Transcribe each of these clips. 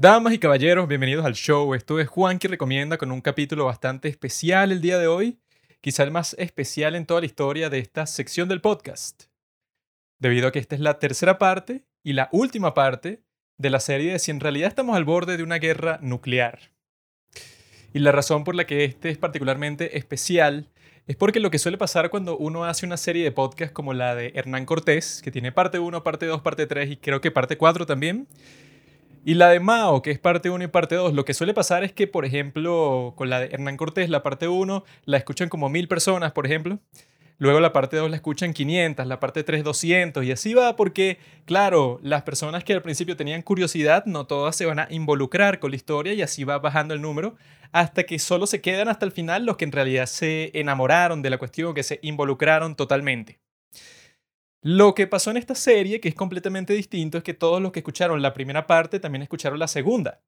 Damas y caballeros, bienvenidos al show. Esto es Juan que recomienda con un capítulo bastante especial el día de hoy, quizá el más especial en toda la historia de esta sección del podcast, debido a que esta es la tercera parte y la última parte de la serie de si en realidad estamos al borde de una guerra nuclear. Y la razón por la que este es particularmente especial es porque lo que suele pasar cuando uno hace una serie de podcasts como la de Hernán Cortés, que tiene parte 1, parte 2, parte 3 y creo que parte 4 también, y la de Mao, que es parte 1 y parte 2, lo que suele pasar es que, por ejemplo, con la de Hernán Cortés, la parte 1 la escuchan como mil personas, por ejemplo. Luego la parte 2 la escuchan 500, la parte 3 200 y así va porque, claro, las personas que al principio tenían curiosidad no todas se van a involucrar con la historia y así va bajando el número hasta que solo se quedan hasta el final los que en realidad se enamoraron de la cuestión, que se involucraron totalmente. Lo que pasó en esta serie, que es completamente distinto, es que todos los que escucharon la primera parte también escucharon la segunda.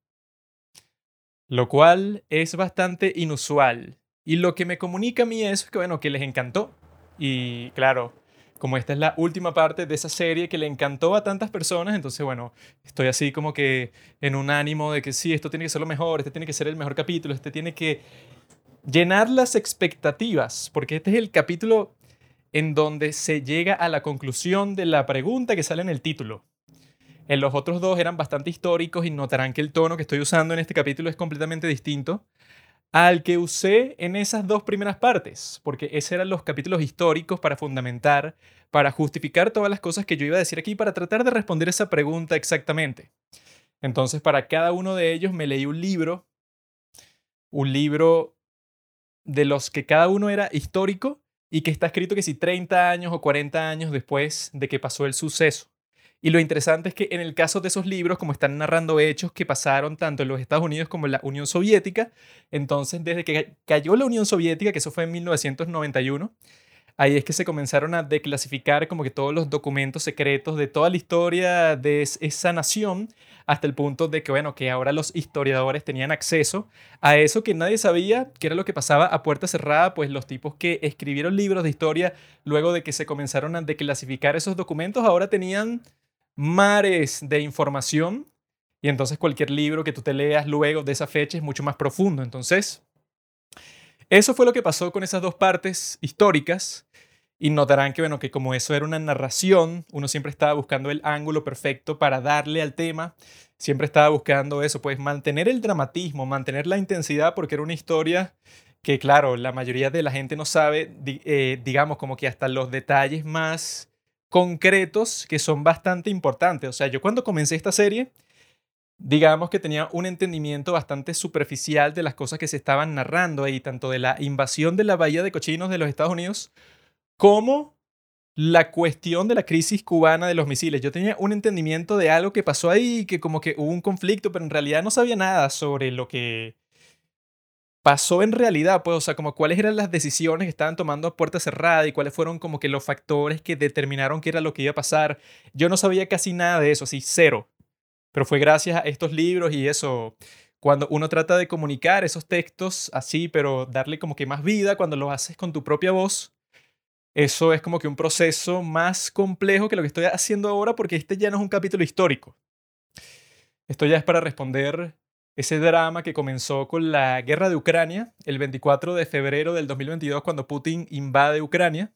Lo cual es bastante inusual. Y lo que me comunica a mí es que, bueno, que les encantó. Y claro, como esta es la última parte de esa serie que le encantó a tantas personas, entonces, bueno, estoy así como que en un ánimo de que sí, esto tiene que ser lo mejor, este tiene que ser el mejor capítulo, este tiene que llenar las expectativas, porque este es el capítulo en donde se llega a la conclusión de la pregunta que sale en el título. En los otros dos eran bastante históricos y notarán que el tono que estoy usando en este capítulo es completamente distinto al que usé en esas dos primeras partes, porque esos eran los capítulos históricos para fundamentar, para justificar todas las cosas que yo iba a decir aquí, para tratar de responder esa pregunta exactamente. Entonces, para cada uno de ellos me leí un libro, un libro de los que cada uno era histórico y que está escrito que si 30 años o 40 años después de que pasó el suceso. Y lo interesante es que en el caso de esos libros, como están narrando hechos que pasaron tanto en los Estados Unidos como en la Unión Soviética, entonces desde que cayó la Unión Soviética, que eso fue en 1991, ahí es que se comenzaron a declasificar como que todos los documentos secretos de toda la historia de esa nación hasta el punto de que, bueno, que ahora los historiadores tenían acceso a eso que nadie sabía, que era lo que pasaba a puerta cerrada, pues los tipos que escribieron libros de historia luego de que se comenzaron a declasificar esos documentos, ahora tenían mares de información y entonces cualquier libro que tú te leas luego de esa fecha es mucho más profundo. Entonces, eso fue lo que pasó con esas dos partes históricas y notarán que, bueno, que como eso era una narración, uno siempre estaba buscando el ángulo perfecto para darle al tema. Siempre estaba buscando eso, pues mantener el dramatismo, mantener la intensidad, porque era una historia que, claro, la mayoría de la gente no sabe, eh, digamos, como que hasta los detalles más concretos que son bastante importantes. O sea, yo cuando comencé esta serie, digamos que tenía un entendimiento bastante superficial de las cosas que se estaban narrando ahí, tanto de la invasión de la Bahía de Cochinos de los Estados Unidos como la cuestión de la crisis cubana de los misiles. Yo tenía un entendimiento de algo que pasó ahí, que como que hubo un conflicto, pero en realidad no sabía nada sobre lo que pasó en realidad, pues, o sea, como cuáles eran las decisiones que estaban tomando a puerta cerrada y cuáles fueron como que los factores que determinaron qué era lo que iba a pasar. Yo no sabía casi nada de eso, así cero. Pero fue gracias a estos libros y eso, cuando uno trata de comunicar esos textos así, pero darle como que más vida cuando lo haces con tu propia voz, eso es como que un proceso más complejo que lo que estoy haciendo ahora porque este ya no es un capítulo histórico. Esto ya es para responder ese drama que comenzó con la guerra de Ucrania el 24 de febrero del 2022 cuando Putin invade Ucrania.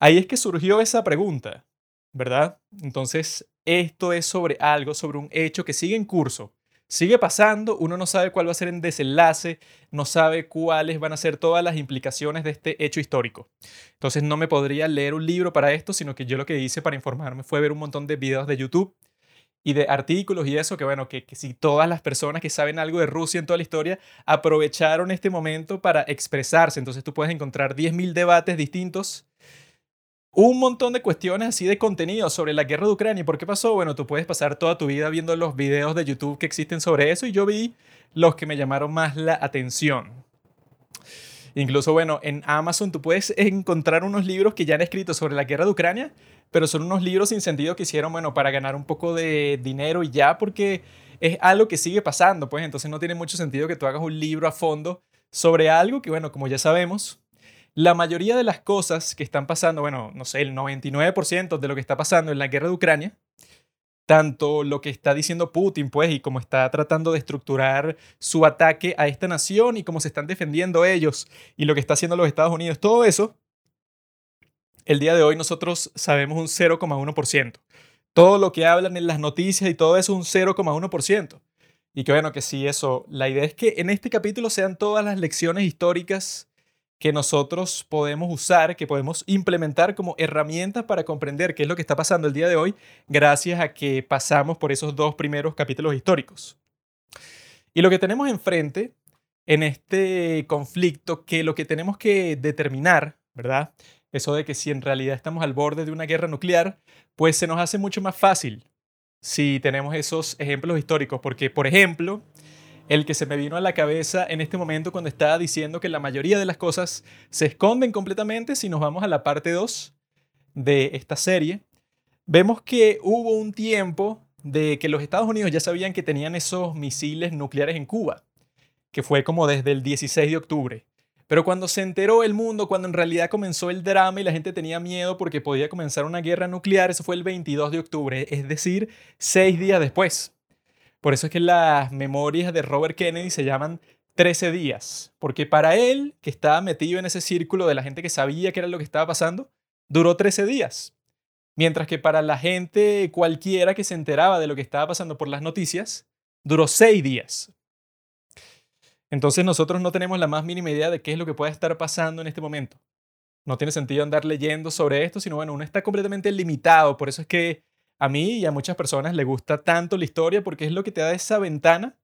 Ahí es que surgió esa pregunta, ¿verdad? Entonces, esto es sobre algo, sobre un hecho que sigue en curso, sigue pasando, uno no sabe cuál va a ser el desenlace, no sabe cuáles van a ser todas las implicaciones de este hecho histórico. Entonces no me podría leer un libro para esto, sino que yo lo que hice para informarme fue ver un montón de videos de YouTube y de artículos y eso, que bueno, que, si todas las personas que saben algo de Rusia en toda la historia aprovecharon este momento para expresarse. Entonces tú puedes encontrar 10.000 debates distintos un montón de cuestiones así de contenido sobre la guerra de Ucrania. ¿Y por qué pasó? Bueno, tú puedes pasar toda tu vida viendo los videos de YouTube que existen sobre eso y yo vi los que me llamaron más la atención. Incluso, bueno, en Amazon tú puedes encontrar unos libros que ya han escrito sobre la guerra de Ucrania, pero son unos libros sin sentido que hicieron, bueno, para ganar un poco de dinero y ya, porque es algo que sigue pasando, pues entonces no tiene mucho sentido que tú hagas un libro a fondo sobre algo que, bueno, como ya sabemos, la mayoría de las cosas que están pasando, bueno, no sé, el 99% de lo que está pasando en la guerra de Ucrania, tanto lo que está diciendo Putin, pues, y cómo está tratando de estructurar su ataque a esta nación y cómo se están defendiendo ellos y lo que está haciendo los Estados Unidos, todo eso, el día de hoy nosotros sabemos un 0,1%. Todo lo que hablan en las noticias y todo eso un 0,1%. Y que bueno, que sí, eso, la idea es que en este capítulo sean todas las lecciones históricas que nosotros podemos usar, que podemos implementar como herramientas para comprender qué es lo que está pasando el día de hoy, gracias a que pasamos por esos dos primeros capítulos históricos. Y lo que tenemos enfrente en este conflicto, que lo que tenemos que determinar, ¿verdad? Eso de que si en realidad estamos al borde de una guerra nuclear, pues se nos hace mucho más fácil si tenemos esos ejemplos históricos, porque por ejemplo, el que se me vino a la cabeza en este momento cuando estaba diciendo que la mayoría de las cosas se esconden completamente si nos vamos a la parte 2 de esta serie, vemos que hubo un tiempo de que los Estados Unidos ya sabían que tenían esos misiles nucleares en Cuba, que fue como desde el 16 de octubre. Pero cuando se enteró el mundo, cuando en realidad comenzó el drama y la gente tenía miedo porque podía comenzar una guerra nuclear, eso fue el 22 de octubre, es decir, seis días después. Por eso es que las memorias de Robert Kennedy se llaman 13 días, porque para él, que estaba metido en ese círculo de la gente que sabía qué era lo que estaba pasando, duró 13 días. Mientras que para la gente cualquiera que se enteraba de lo que estaba pasando por las noticias, duró 6 días. Entonces nosotros no tenemos la más mínima idea de qué es lo que puede estar pasando en este momento. No tiene sentido andar leyendo sobre esto, sino bueno, uno está completamente limitado. Por eso es que a mí y a muchas personas le gusta tanto la historia porque es lo que te da esa ventana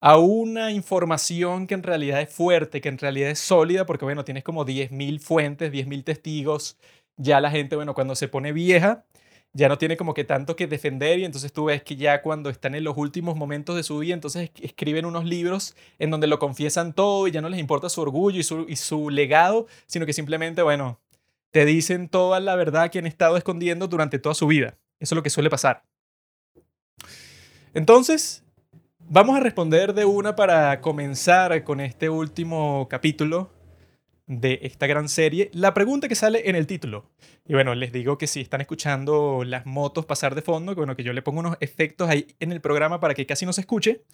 a una información que en realidad es fuerte, que en realidad es sólida, porque bueno, tienes como 10.000 fuentes, 10.000 testigos, ya la gente, bueno, cuando se pone vieja, ya no tiene como que tanto que defender y entonces tú ves que ya cuando están en los últimos momentos de su vida, entonces escriben unos libros en donde lo confiesan todo y ya no les importa su orgullo y su, y su legado, sino que simplemente, bueno, te dicen toda la verdad que han estado escondiendo durante toda su vida. Eso es lo que suele pasar. Entonces, vamos a responder de una para comenzar con este último capítulo de esta gran serie. La pregunta que sale en el título. Y bueno, les digo que si están escuchando las motos pasar de fondo, bueno, que yo le pongo unos efectos ahí en el programa para que casi no se escuche.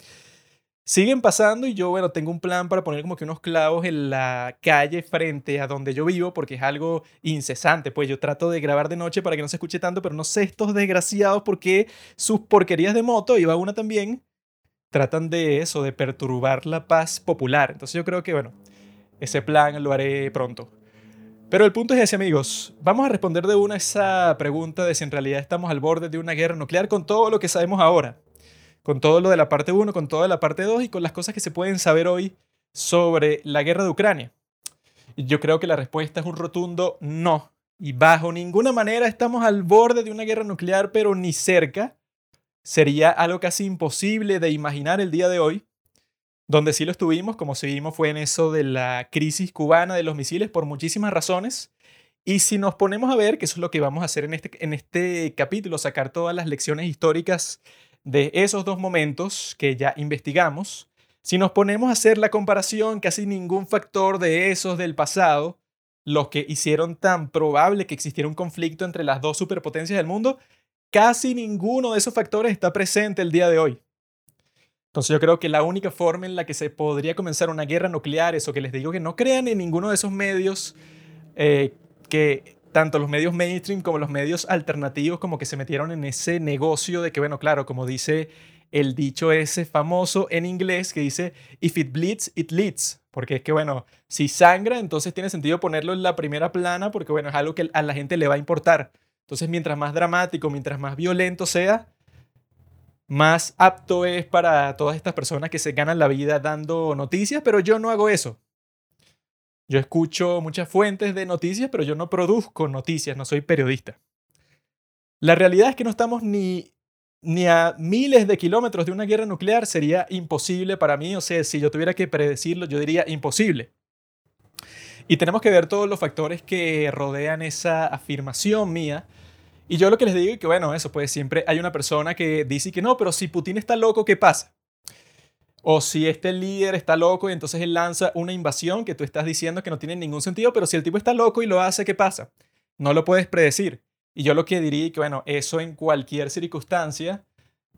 Siguen pasando y yo, bueno, tengo un plan para poner como que unos clavos en la calle frente a donde yo vivo porque es algo incesante. Pues yo trato de grabar de noche para que no se escuche tanto, pero no sé estos desgraciados porque sus porquerías de moto, va una también, tratan de eso, de perturbar la paz popular. Entonces yo creo que, bueno, ese plan lo haré pronto. Pero el punto es ese, amigos. Vamos a responder de una esa pregunta de si en realidad estamos al borde de una guerra nuclear con todo lo que sabemos ahora con todo lo de la parte 1, con todo de la parte 2 y con las cosas que se pueden saber hoy sobre la guerra de Ucrania. Yo creo que la respuesta es un rotundo no. Y bajo ninguna manera estamos al borde de una guerra nuclear, pero ni cerca. Sería algo casi imposible de imaginar el día de hoy. Donde sí lo estuvimos, como seguimos, fue en eso de la crisis cubana de los misiles por muchísimas razones. Y si nos ponemos a ver, que eso es lo que vamos a hacer en este, en este capítulo, sacar todas las lecciones históricas de esos dos momentos que ya investigamos, si nos ponemos a hacer la comparación, casi ningún factor de esos del pasado, los que hicieron tan probable que existiera un conflicto entre las dos superpotencias del mundo, casi ninguno de esos factores está presente el día de hoy. Entonces yo creo que la única forma en la que se podría comenzar una guerra nuclear, eso que les digo que no crean en ninguno de esos medios eh, que tanto los medios mainstream como los medios alternativos como que se metieron en ese negocio de que, bueno, claro, como dice el dicho ese famoso en inglés que dice, if it bleeds, it leads. Porque es que, bueno, si sangra, entonces tiene sentido ponerlo en la primera plana porque, bueno, es algo que a la gente le va a importar. Entonces, mientras más dramático, mientras más violento sea, más apto es para todas estas personas que se ganan la vida dando noticias, pero yo no hago eso. Yo escucho muchas fuentes de noticias, pero yo no produzco noticias, no soy periodista. La realidad es que no estamos ni, ni a miles de kilómetros de una guerra nuclear. Sería imposible para mí, o sea, si yo tuviera que predecirlo, yo diría imposible. Y tenemos que ver todos los factores que rodean esa afirmación mía. Y yo lo que les digo es que, bueno, eso, pues siempre hay una persona que dice que no, pero si Putin está loco, ¿qué pasa? O si este líder está loco y entonces él lanza una invasión que tú estás diciendo que no tiene ningún sentido, pero si el tipo está loco y lo hace, ¿qué pasa? No lo puedes predecir. Y yo lo que diría que, bueno, eso en cualquier circunstancia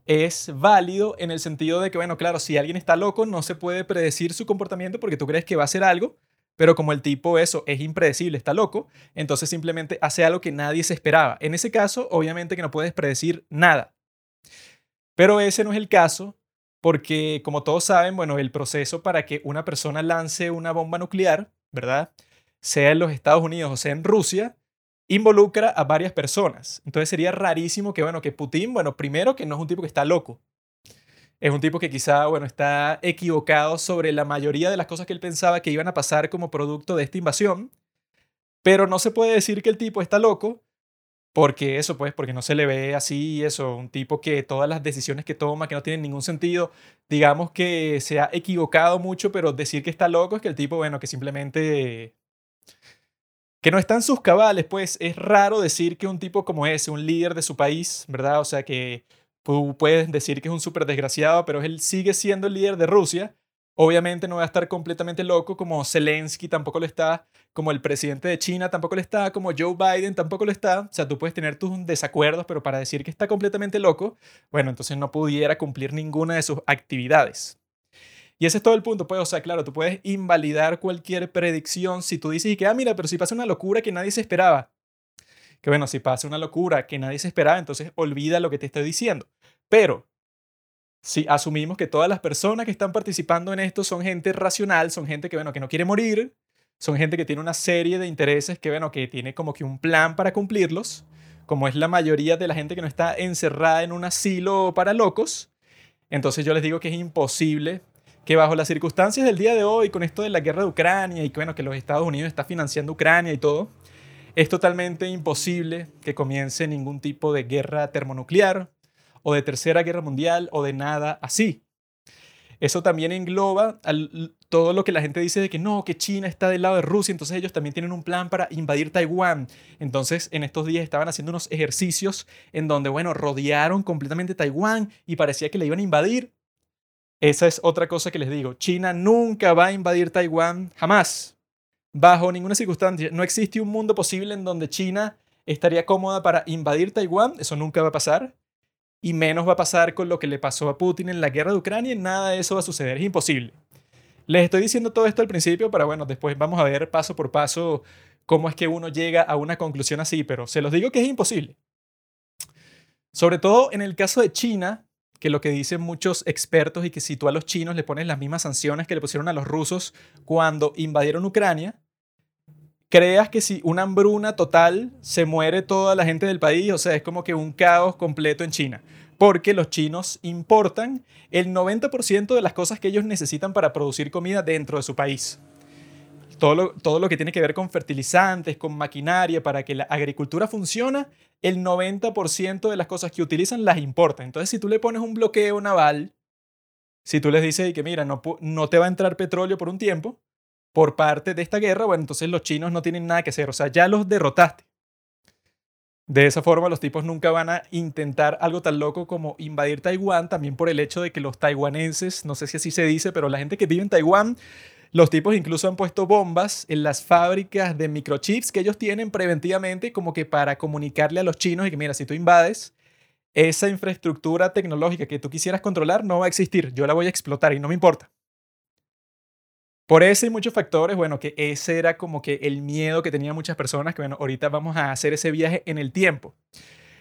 es válido en el sentido de que, bueno, claro, si alguien está loco, no se puede predecir su comportamiento porque tú crees que va a hacer algo, pero como el tipo eso es impredecible, está loco, entonces simplemente hace algo que nadie se esperaba. En ese caso, obviamente que no puedes predecir nada. Pero ese no es el caso porque, como todos saben, bueno, el proceso para que una persona lance una bomba nuclear, ¿verdad? Sea en los Estados Unidos o sea en Rusia, involucra a varias personas. Entonces sería rarísimo que, bueno, que Putin, bueno, primero que no es un tipo que está loco. Es un tipo que quizá, bueno, está equivocado sobre la mayoría de las cosas que él pensaba que iban a pasar como producto de esta invasión. Pero no se puede decir que el tipo está loco, porque eso, pues, porque no se le ve así, eso, un tipo que todas las decisiones que toma, que no tienen ningún sentido, digamos que se ha equivocado mucho, pero decir que está loco es que el tipo, bueno, que simplemente que no están sus cabales, pues es raro decir que un tipo como ese, un líder de su país, ¿verdad? O sea, que tú puedes decir que es un súper desgraciado, pero él sigue siendo el líder de Rusia. Obviamente no va a estar completamente loco como Zelensky tampoco lo está, como el presidente de China tampoco lo está, como Joe Biden tampoco lo está. O sea, tú puedes tener tus desacuerdos, pero para decir que está completamente loco, bueno, entonces no pudiera cumplir ninguna de sus actividades. Y ese es todo el punto, pues, o sea, claro, tú puedes invalidar cualquier predicción si tú dices que, ah, mira, pero si pasa una locura que nadie se esperaba. Que bueno, si pasa una locura que nadie se esperaba, entonces olvida lo que te estoy diciendo. Pero si asumimos que todas las personas que están participando en esto son gente racional, son gente que, bueno, que no quiere morir, son gente que tiene una serie de intereses que, bueno, que tiene como que un plan para cumplirlos, como es la mayoría de la gente que no está encerrada en un asilo para locos, entonces yo les digo que es imposible que bajo las circunstancias del día de hoy, con esto de la guerra de Ucrania y que, bueno, que los Estados Unidos está financiando Ucrania y todo, es totalmente imposible que comience ningún tipo de guerra termonuclear o de tercera guerra mundial o de nada así. Eso también engloba todo lo que la gente dice de que no, que China está del lado de Rusia, entonces ellos también tienen un plan para invadir Taiwán. Entonces, en estos días estaban haciendo unos ejercicios en donde, bueno, rodearon completamente Taiwán y parecía que le iban a invadir esa es otra cosa que les digo. China nunca va a invadir Taiwán, jamás. Bajo ninguna circunstancia. No existe un mundo posible en donde China estaría cómoda para invadir Taiwán. Eso nunca va a pasar. Y menos va a pasar con lo que le pasó a Putin en la guerra de Ucrania. Nada de eso va a suceder. Es imposible. Les estoy diciendo todo esto al principio para, bueno, después vamos a ver paso por paso cómo es que uno llega a una conclusión así, pero se los digo que es imposible. Sobre todo en el caso de China, que lo que dicen muchos expertos y que si tú a los chinos le pones las mismas sanciones que le pusieron a los rusos cuando invadieron Ucrania, creas que si una hambruna total se muere toda la gente del país, o sea, es como que un caos completo en China, porque los chinos importan el 90% de las cosas que ellos necesitan para producir comida dentro de su país todo lo, todo lo que tiene que ver con fertilizantes, con maquinaria, para que la agricultura funcione, el 90% de las cosas que utilizan las importan. Entonces, si tú le pones un bloqueo naval, si tú les dices que, mira, no, no te va a entrar petróleo por un tiempo, por parte de esta guerra, bueno, entonces los chinos no tienen nada que hacer, o sea, ya los derrotaste. De esa forma, los tipos nunca van a intentar algo tan loco como invadir Taiwán, también por el hecho de que los taiwaneses, no sé si así se dice, pero la gente que vive en Taiwán los tipos incluso han puesto bombas en las fábricas de microchips que ellos tienen preventivamente como que para comunicarle a los chinos y que mira, si tú invades, esa infraestructura tecnológica que tú quisieras controlar no va a existir, yo la voy a explotar y no me importa. Por eso y muchos factores, bueno, que ese era como que el miedo que tenían muchas personas, que bueno, ahorita vamos a hacer ese viaje en el tiempo.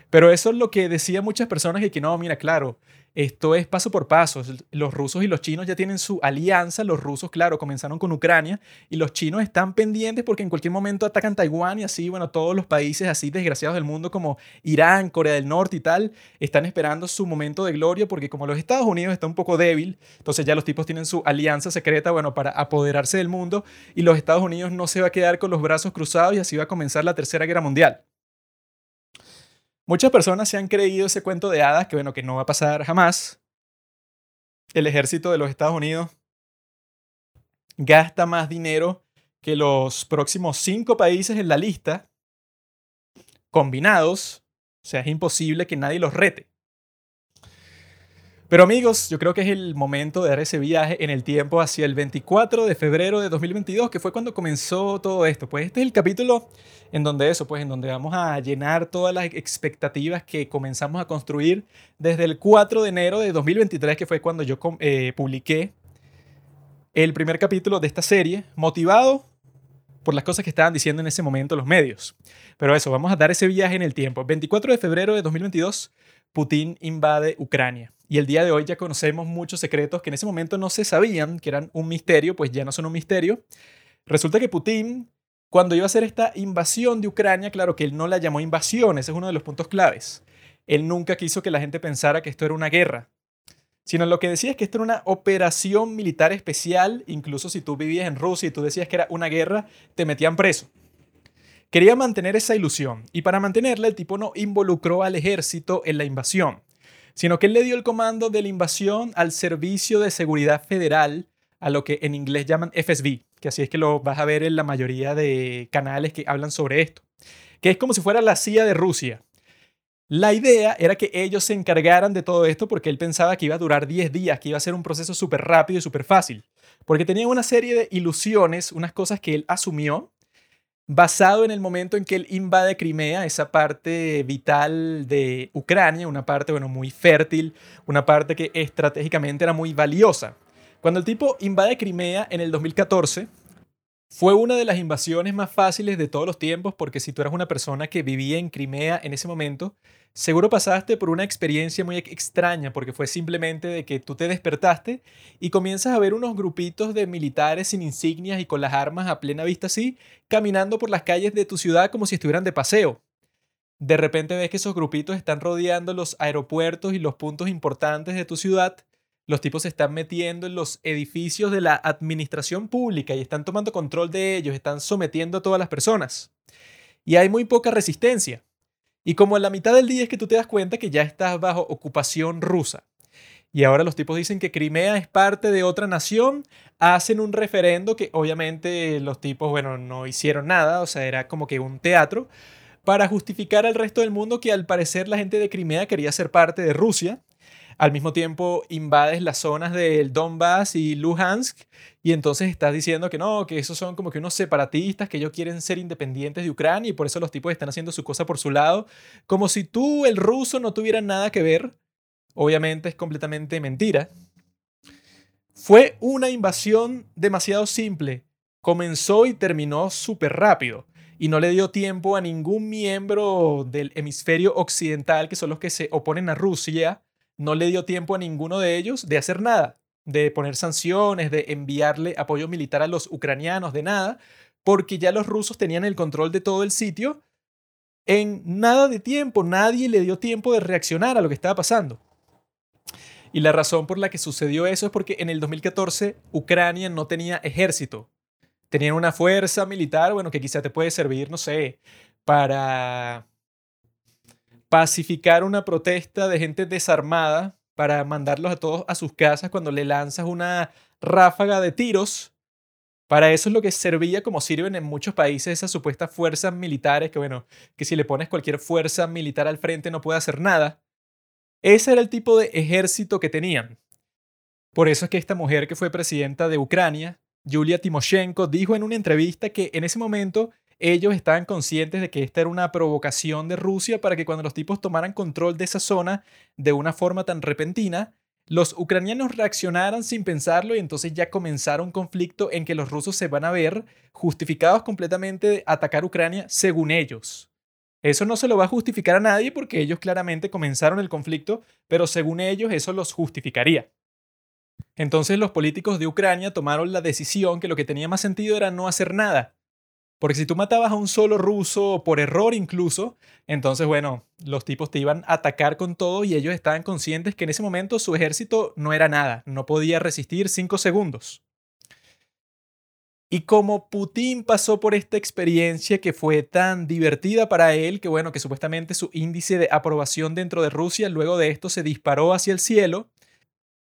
Pero eso es lo que decían muchas personas y que no, mira, claro, esto es paso por paso. Los rusos y los chinos ya tienen su alianza. Los rusos, claro, comenzaron con Ucrania y los chinos están pendientes porque en cualquier momento atacan Taiwán y así, bueno, todos los países así desgraciados del mundo como Irán, Corea del Norte y tal, están esperando su momento de gloria porque como los Estados Unidos está un poco débil, entonces ya los tipos tienen su alianza secreta, bueno, para apoderarse del mundo y los Estados Unidos no se va a quedar con los brazos cruzados y así va a comenzar la Tercera Guerra Mundial. Muchas personas se han creído ese cuento de hadas que, bueno, que no va a pasar jamás. El ejército de los Estados Unidos gasta más dinero que los próximos cinco países en la lista combinados. O sea, es imposible que nadie los rete. Pero amigos, yo creo que es el momento de dar ese viaje en el tiempo hacia el 24 de febrero de 2022, que fue cuando comenzó todo esto. Pues este es el capítulo en donde eso, pues en donde vamos a llenar todas las expectativas que comenzamos a construir desde el 4 de enero de 2023, que fue cuando yo eh, publiqué el primer capítulo de esta serie, motivado por las cosas que estaban diciendo en ese momento los medios. Pero eso, vamos a dar ese viaje en el tiempo. 24 de febrero de 2022, Putin invade Ucrania. Y el día de hoy ya conocemos muchos secretos que en ese momento no se sabían, que eran un misterio, pues ya no son un misterio. Resulta que Putin, cuando iba a hacer esta invasión de Ucrania, claro que él no la llamó invasión, ese es uno de los puntos claves. Él nunca quiso que la gente pensara que esto era una guerra, sino lo que decía es que esto era una operación militar especial, incluso si tú vivías en Rusia y tú decías que era una guerra, te metían preso. Quería mantener esa ilusión y para mantenerla el tipo no involucró al ejército en la invasión sino que él le dio el comando de la invasión al Servicio de Seguridad Federal, a lo que en inglés llaman FSB, que así es que lo vas a ver en la mayoría de canales que hablan sobre esto, que es como si fuera la CIA de Rusia. La idea era que ellos se encargaran de todo esto porque él pensaba que iba a durar 10 días, que iba a ser un proceso súper rápido y súper fácil, porque tenía una serie de ilusiones, unas cosas que él asumió basado en el momento en que él invade Crimea, esa parte vital de Ucrania, una parte, bueno, muy fértil, una parte que estratégicamente era muy valiosa. Cuando el tipo invade Crimea en el 2014, fue una de las invasiones más fáciles de todos los tiempos porque si tú eras una persona que vivía en Crimea en ese momento, seguro pasaste por una experiencia muy extraña porque fue simplemente de que tú te despertaste y comienzas a ver unos grupitos de militares sin insignias y con las armas a plena vista así, caminando por las calles de tu ciudad como si estuvieran de paseo. De repente ves que esos grupitos están rodeando los aeropuertos y los puntos importantes de tu ciudad los tipos se están metiendo en los edificios de la administración pública y están tomando control de ellos, están sometiendo a todas las personas. Y hay muy poca resistencia. Y como en la mitad del día es que tú te das cuenta que ya estás bajo ocupación rusa. Y ahora los tipos dicen que Crimea es parte de otra nación, hacen un referendo que obviamente los tipos, bueno, no hicieron nada, o sea, era como que un teatro, para justificar al resto del mundo que al parecer la gente de Crimea quería ser parte de Rusia al mismo tiempo invades las zonas del Donbass y Luhansk y entonces estás diciendo que no, que esos son como que unos separatistas que ellos quieren ser independientes de Ucrania y por eso los tipos están haciendo su cosa por su lado, como si tú, el ruso, no tuvieran nada que ver. Obviamente es completamente mentira. Fue una invasión demasiado simple. Comenzó y terminó súper rápido y no le dio tiempo a ningún miembro del hemisferio occidental, que son los que se oponen a Rusia, no le dio tiempo a ninguno de ellos de hacer nada, de poner sanciones, de enviarle apoyo militar a los ucranianos, de nada, porque ya los rusos tenían el control de todo el sitio. En nada de tiempo, nadie le dio tiempo de reaccionar a lo que estaba pasando. Y la razón por la que sucedió eso es porque en el 2014 Ucrania no tenía ejército. Tenían una fuerza militar, bueno, que quizá te puede servir, no sé, para pacificar una protesta de gente desarmada para mandarlos a todos a sus casas cuando le lanzas una ráfaga de tiros. Para eso es lo que servía como sirven en muchos países esas supuestas fuerzas militares que bueno, que si le pones cualquier fuerza militar al frente no puede hacer nada. Ese era el tipo de ejército que tenían. Por eso es que esta mujer que fue presidenta de Ucrania, Yulia Timoshenko, dijo en una entrevista que en ese momento ellos estaban conscientes de que esta era una provocación de Rusia para que cuando los tipos tomaran control de esa zona de una forma tan repentina, los ucranianos reaccionaran sin pensarlo y entonces ya comenzaron un conflicto en que los rusos se van a ver justificados completamente de atacar Ucrania según ellos. Eso no se lo va a justificar a nadie porque ellos claramente comenzaron el conflicto, pero según ellos eso los justificaría. Entonces los políticos de Ucrania tomaron la decisión que lo que tenía más sentido era no hacer nada, porque si tú matabas a un solo ruso, por error incluso, entonces, bueno, los tipos te iban a atacar con todo y ellos estaban conscientes que en ese momento su ejército no era nada, no podía resistir cinco segundos. Y como Putin pasó por esta experiencia que fue tan divertida para él, que bueno, que supuestamente su índice de aprobación dentro de Rusia luego de esto se disparó hacia el cielo,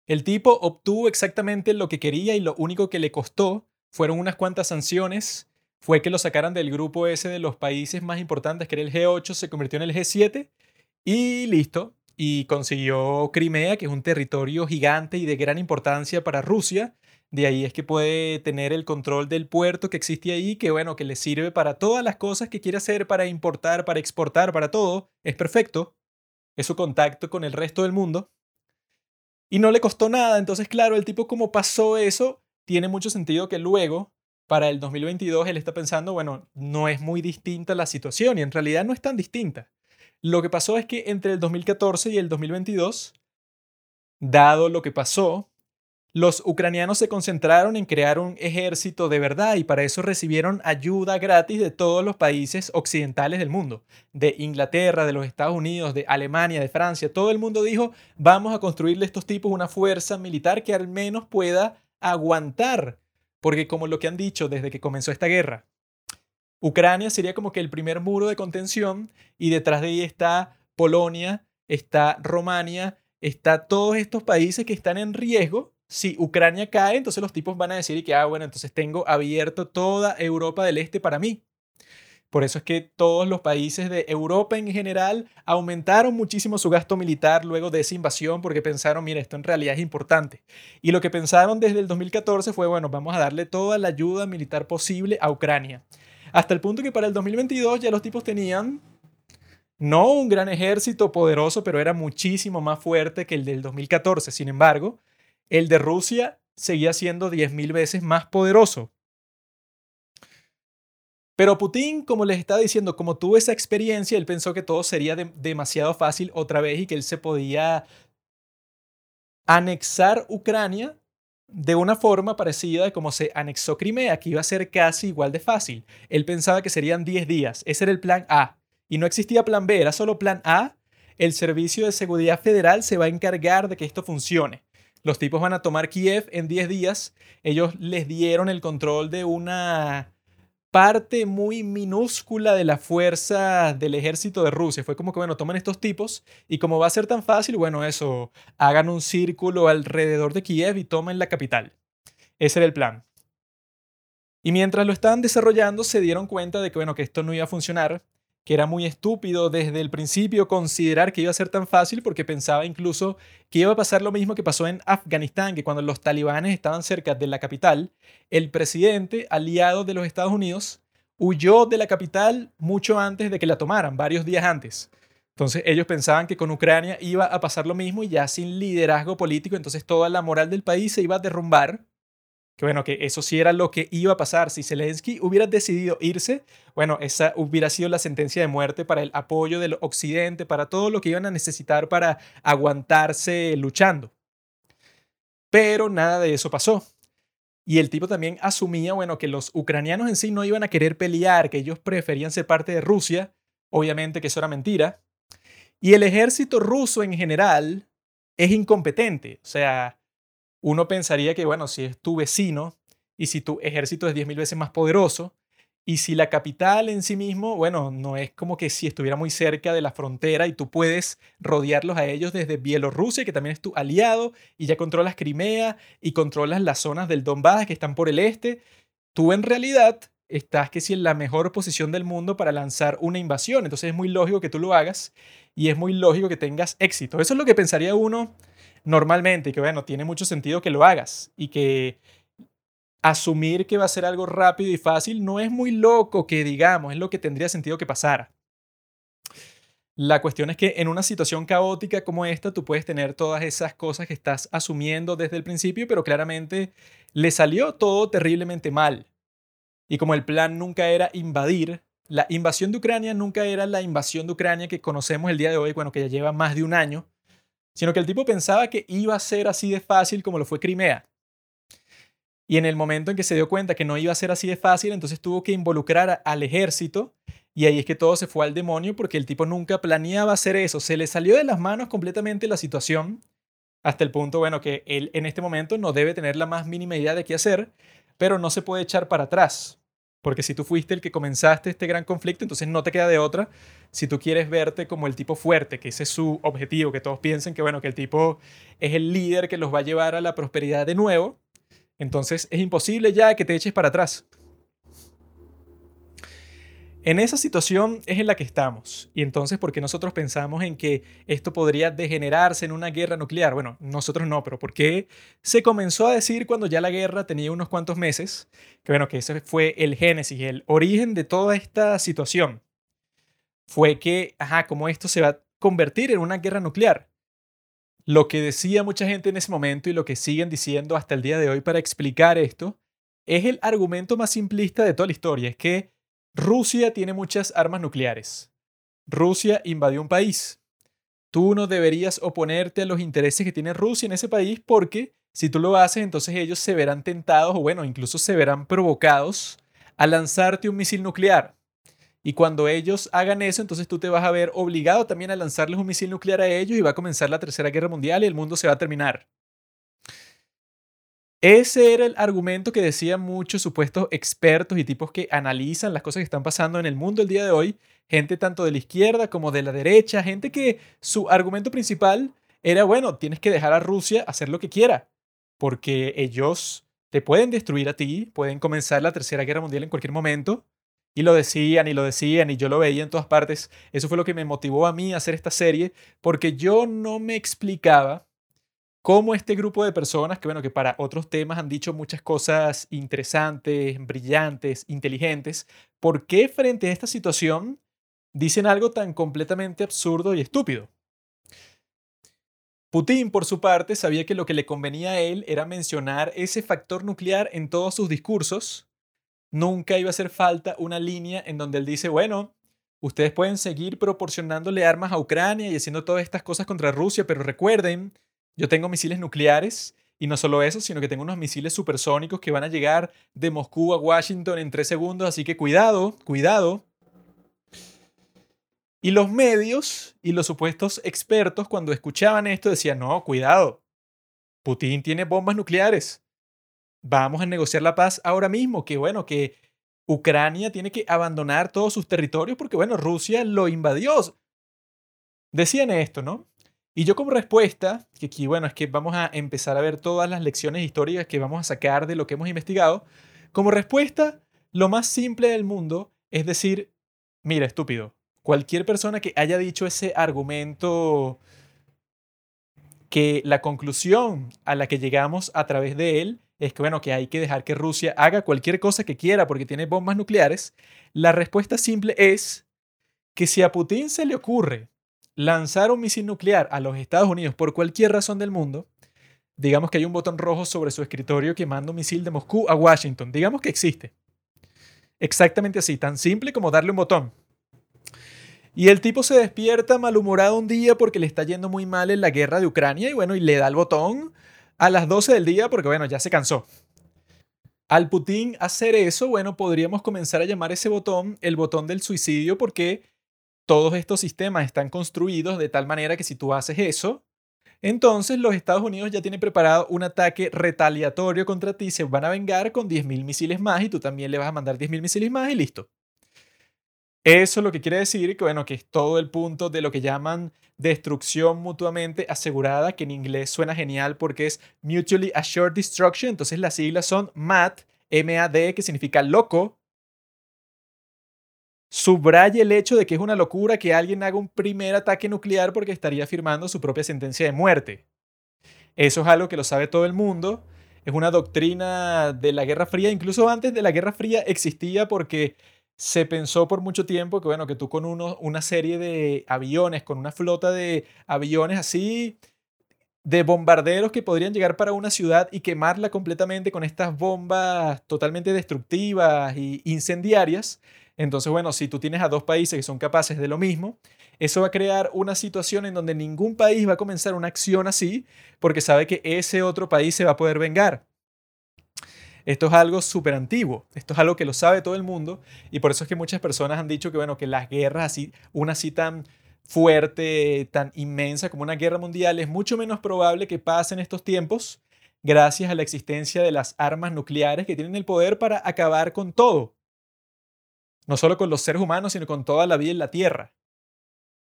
el tipo obtuvo exactamente lo que quería y lo único que le costó fueron unas cuantas sanciones fue que lo sacaran del grupo ese de los países más importantes, que era el G8, se convirtió en el G7 y listo. y consiguió Crimea, que es un territorio gigante y de gran importancia para Rusia. De ahí es que puede tener el control del puerto que existe ahí, que bueno, que le sirve para todas las cosas que quiere hacer, para importar, para exportar, para todo. Es perfecto. Es su contacto con el resto del mundo. Y no le costó nada. Entonces, claro, el tipo como pasó eso, tiene mucho sentido que luego, para el 2022, él está pensando, bueno, no es muy distinta la situación y en realidad no es tan distinta. Lo que pasó es que entre el 2014 y el 2022, dado lo que pasó, los ucranianos se concentraron en crear un ejército de verdad y para eso recibieron ayuda gratis de todos los países occidentales del mundo, de Inglaterra, de los Estados Unidos, de Alemania, de Francia. Todo el mundo dijo, vamos a construirle a estos tipos una fuerza militar que al menos pueda aguantar. Porque como lo que han dicho desde que comenzó esta guerra, Ucrania sería como que el primer muro de contención y detrás de ahí está Polonia, está Romania, está todos estos países que están en riesgo si Ucrania cae, entonces los tipos van a decir que, ah, bueno, entonces tengo abierto toda Europa del Este para mí. Por eso es que todos los países de Europa en general aumentaron muchísimo su gasto militar luego de esa invasión porque pensaron, mira, esto en realidad es importante. Y lo que pensaron desde el 2014 fue, bueno, vamos a darle toda la ayuda militar posible a Ucrania. Hasta el punto que para el 2022 ya los tipos tenían no un gran ejército poderoso, pero era muchísimo más fuerte que el del 2014. Sin embargo, el de Rusia seguía siendo 10.000 veces más poderoso. Pero Putin, como les estaba diciendo, como tuvo esa experiencia, él pensó que todo sería demasiado fácil otra vez y que él se podía anexar Ucrania de una forma parecida a como se anexó Crimea, que iba a ser casi igual de fácil. Él pensaba que serían 10 días. Ese era el plan A. Y no existía plan B, era solo plan A. El Servicio de Seguridad Federal se va a encargar de que esto funcione. Los tipos van a tomar Kiev en 10 días. Ellos les dieron el control de una parte muy minúscula de la fuerza del ejército de Rusia. Fue como que, bueno, toman estos tipos y como va a ser tan fácil, bueno, eso, hagan un círculo alrededor de Kiev y tomen la capital. Ese era el plan. Y mientras lo estaban desarrollando, se dieron cuenta de que, bueno, que esto no iba a funcionar que era muy estúpido desde el principio considerar que iba a ser tan fácil porque pensaba incluso que iba a pasar lo mismo que pasó en Afganistán, que cuando los talibanes estaban cerca de la capital, el presidente aliado de los Estados Unidos huyó de la capital mucho antes de que la tomaran, varios días antes. Entonces ellos pensaban que con Ucrania iba a pasar lo mismo y ya sin liderazgo político, entonces toda la moral del país se iba a derrumbar que bueno, que eso sí era lo que iba a pasar. Si Zelensky hubiera decidido irse, bueno, esa hubiera sido la sentencia de muerte para el apoyo del Occidente, para todo lo que iban a necesitar para aguantarse luchando. Pero nada de eso pasó. Y el tipo también asumía, bueno, que los ucranianos en sí no iban a querer pelear, que ellos preferían ser parte de Rusia. Obviamente que eso era mentira. Y el ejército ruso en general es incompetente. O sea, uno pensaría que, bueno, si es tu vecino y si tu ejército es 10.000 veces más poderoso, y si la capital en sí mismo, bueno, no es como que si estuviera muy cerca de la frontera y tú puedes rodearlos a ellos desde Bielorrusia, que también es tu aliado, y ya controlas Crimea y controlas las zonas del Donbass que están por el este, tú en realidad estás que si en la mejor posición del mundo para lanzar una invasión. Entonces es muy lógico que tú lo hagas y es muy lógico que tengas éxito. Eso es lo que pensaría uno normalmente que, bueno, tiene mucho sentido que lo hagas y que asumir que va a ser algo rápido y fácil no es muy loco que digamos, es lo que tendría sentido que pasara. La cuestión es que en una situación caótica como esta, tú puedes tener todas esas cosas que estás asumiendo desde el principio, pero claramente le salió todo terriblemente mal. Y como el plan nunca era invadir, la invasión de Ucrania nunca era la invasión de Ucrania que conocemos el día de hoy, bueno, que ya lleva más de un año, sino que el tipo pensaba que iba a ser así de fácil como lo fue Crimea. Y en el momento en que se dio cuenta que no iba a ser así de fácil, entonces tuvo que involucrar al ejército y ahí es que todo se fue al demonio porque el tipo nunca planeaba hacer eso. Se le salió de las manos completamente la situación hasta el punto, bueno, que él en este momento no debe tener la más mínima idea de qué hacer, pero no se puede echar para atrás. Porque si tú fuiste el que comenzaste este gran conflicto, entonces no te queda de otra si tú quieres verte como el tipo fuerte, que ese es su objetivo, que todos piensen que, bueno, que el tipo es el líder que los va a llevar a la prosperidad de nuevo, entonces es imposible ya que te eches para atrás. En esa situación es en la que estamos. Y entonces, ¿por qué nosotros pensamos en que esto podría degenerarse en una guerra nuclear? Bueno, nosotros no, pero ¿por qué se comenzó a decir cuando ya la guerra tenía unos cuantos meses? Que bueno, que ese fue el génesis, el origen de toda esta situación. Fue que, ajá, como esto se va a convertir en una guerra nuclear. Lo que decía mucha gente en ese momento y lo que siguen diciendo hasta el día de hoy para explicar esto es el argumento más simplista de toda la historia. Es que Rusia tiene muchas armas nucleares. Rusia invadió un país. Tú no deberías oponerte a los intereses que tiene Rusia en ese país porque si tú lo haces, entonces ellos se verán tentados o bueno, incluso se verán provocados a lanzarte un misil nuclear. Y cuando ellos hagan eso, entonces tú te vas a ver obligado también a lanzarles un misil nuclear a ellos y va a comenzar la Tercera Guerra Mundial y el mundo se va a terminar. Ese era el argumento que decían muchos supuestos expertos y tipos que analizan las cosas que están pasando en el mundo el día de hoy, gente tanto de la izquierda como de la derecha, gente que su argumento principal era, bueno, tienes que dejar a Rusia hacer lo que quiera, porque ellos te pueden destruir a ti, pueden comenzar la Tercera Guerra Mundial en cualquier momento. Y lo decían y lo decían y yo lo veía en todas partes. Eso fue lo que me motivó a mí a hacer esta serie, porque yo no me explicaba cómo este grupo de personas, que bueno, que para otros temas han dicho muchas cosas interesantes, brillantes, inteligentes, ¿por qué frente a esta situación dicen algo tan completamente absurdo y estúpido? Putin, por su parte, sabía que lo que le convenía a él era mencionar ese factor nuclear en todos sus discursos. Nunca iba a hacer falta una línea en donde él dice, bueno, ustedes pueden seguir proporcionándole armas a Ucrania y haciendo todas estas cosas contra Rusia, pero recuerden yo tengo misiles nucleares y no solo eso, sino que tengo unos misiles supersónicos que van a llegar de Moscú a Washington en tres segundos, así que cuidado, cuidado. Y los medios y los supuestos expertos cuando escuchaban esto decían, no, cuidado, Putin tiene bombas nucleares. Vamos a negociar la paz ahora mismo, que bueno, que Ucrania tiene que abandonar todos sus territorios porque bueno, Rusia lo invadió. Decían esto, ¿no? Y yo como respuesta, que aquí, bueno, es que vamos a empezar a ver todas las lecciones históricas que vamos a sacar de lo que hemos investigado, como respuesta, lo más simple del mundo es decir, mira, estúpido, cualquier persona que haya dicho ese argumento que la conclusión a la que llegamos a través de él es que, bueno, que hay que dejar que Rusia haga cualquier cosa que quiera porque tiene bombas nucleares, la respuesta simple es que si a Putin se le ocurre lanzar un misil nuclear a los Estados Unidos por cualquier razón del mundo, digamos que hay un botón rojo sobre su escritorio que manda un misil de Moscú a Washington, digamos que existe. Exactamente así, tan simple como darle un botón. Y el tipo se despierta malhumorado un día porque le está yendo muy mal en la guerra de Ucrania y bueno, y le da el botón a las 12 del día porque bueno, ya se cansó. Al Putin hacer eso, bueno, podríamos comenzar a llamar ese botón el botón del suicidio porque todos estos sistemas están construidos de tal manera que si tú haces eso, entonces los Estados Unidos ya tienen preparado un ataque retaliatorio contra ti, se van a vengar con 10.000 misiles más y tú también le vas a mandar 10.000 misiles más y listo. Eso lo que quiere decir que, bueno, que es todo el punto de lo que llaman destrucción mutuamente asegurada, que en inglés suena genial porque es Mutually Assured Destruction, entonces las siglas son MAD, MAD, que significa loco, subraye el hecho de que es una locura que alguien haga un primer ataque nuclear porque estaría firmando su propia sentencia de muerte. Eso es algo que lo sabe todo el mundo. Es una doctrina de la Guerra Fría. Incluso antes de la Guerra Fría existía porque se pensó por mucho tiempo que, bueno, que tú con uno, una serie de aviones, con una flota de aviones así, de bombarderos que podrían llegar para una ciudad y quemarla completamente con estas bombas totalmente destructivas e incendiarias, entonces, bueno, si tú tienes a dos países que son capaces de lo mismo, eso va a crear una situación en donde ningún país va a comenzar una acción así porque sabe que ese otro país se va a poder vengar. Esto es algo súper antiguo, esto es algo que lo sabe todo el mundo y por eso es que muchas personas han dicho que, bueno, que las guerras así, una así tan fuerte, tan inmensa como una guerra mundial, es mucho menos probable que pase en estos tiempos gracias a la existencia de las armas nucleares que tienen el poder para acabar con todo no solo con los seres humanos, sino con toda la vida en la Tierra,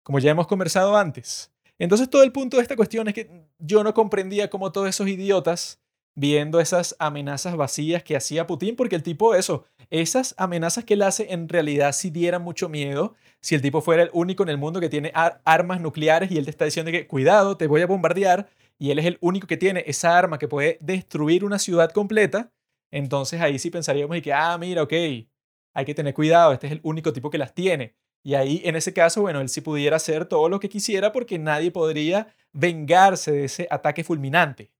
como ya hemos conversado antes. Entonces todo el punto de esta cuestión es que yo no comprendía cómo todos esos idiotas viendo esas amenazas vacías que hacía Putin, porque el tipo, eso, esas amenazas que él hace en realidad sí dieran mucho miedo si el tipo fuera el único en el mundo que tiene armas nucleares y él te está diciendo que cuidado, te voy a bombardear, y él es el único que tiene esa arma que puede destruir una ciudad completa, entonces ahí sí pensaríamos y que, ah, mira, ok, hay que tener cuidado, este es el único tipo que las tiene. Y ahí, en ese caso, bueno, él sí pudiera hacer todo lo que quisiera porque nadie podría vengarse de ese ataque fulminante.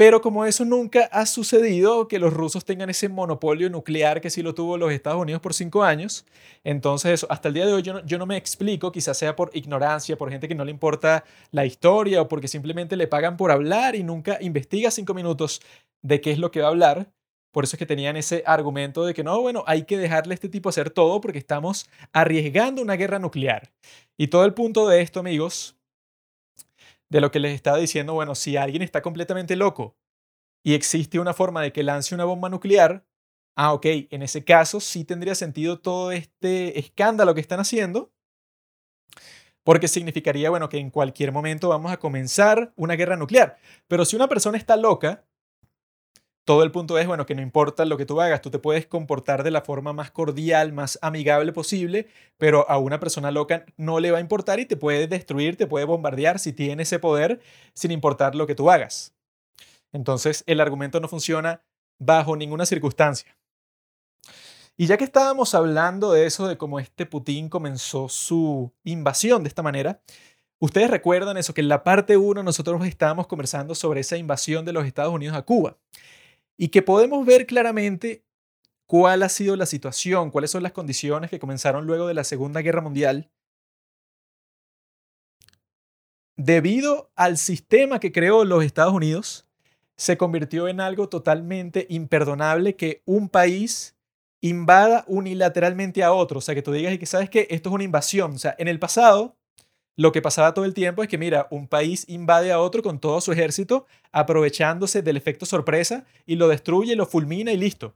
Pero como eso nunca ha sucedido, que los rusos tengan ese monopolio nuclear que sí lo tuvo los Estados Unidos por cinco años, entonces hasta el día de hoy yo no, yo no me explico, quizás sea por ignorancia, por gente que no le importa la historia o porque simplemente le pagan por hablar y nunca investiga cinco minutos de qué es lo que va a hablar. Por eso es que tenían ese argumento de que no, bueno, hay que dejarle a este tipo hacer todo porque estamos arriesgando una guerra nuclear. Y todo el punto de esto, amigos, de lo que les estaba diciendo, bueno, si alguien está completamente loco y existe una forma de que lance una bomba nuclear, ah, ok, en ese caso sí tendría sentido todo este escándalo que están haciendo, porque significaría, bueno, que en cualquier momento vamos a comenzar una guerra nuclear. Pero si una persona está loca, todo el punto es, bueno, que no importa lo que tú hagas, tú te puedes comportar de la forma más cordial, más amigable posible, pero a una persona loca no le va a importar y te puede destruir, te puede bombardear si tiene ese poder, sin importar lo que tú hagas. Entonces, el argumento no funciona bajo ninguna circunstancia. Y ya que estábamos hablando de eso, de cómo este Putin comenzó su invasión de esta manera, ustedes recuerdan eso, que en la parte 1 nosotros estábamos conversando sobre esa invasión de los Estados Unidos a Cuba y que podemos ver claramente cuál ha sido la situación, cuáles son las condiciones que comenzaron luego de la Segunda Guerra Mundial. Debido al sistema que creó los Estados Unidos, se convirtió en algo totalmente imperdonable que un país invada unilateralmente a otro. O sea, que tú digas y que sabes que esto es una invasión. O sea, en el pasado, lo que pasaba todo el tiempo es que, mira, un país invade a otro con todo su ejército, aprovechándose del efecto sorpresa y lo destruye, lo fulmina y listo.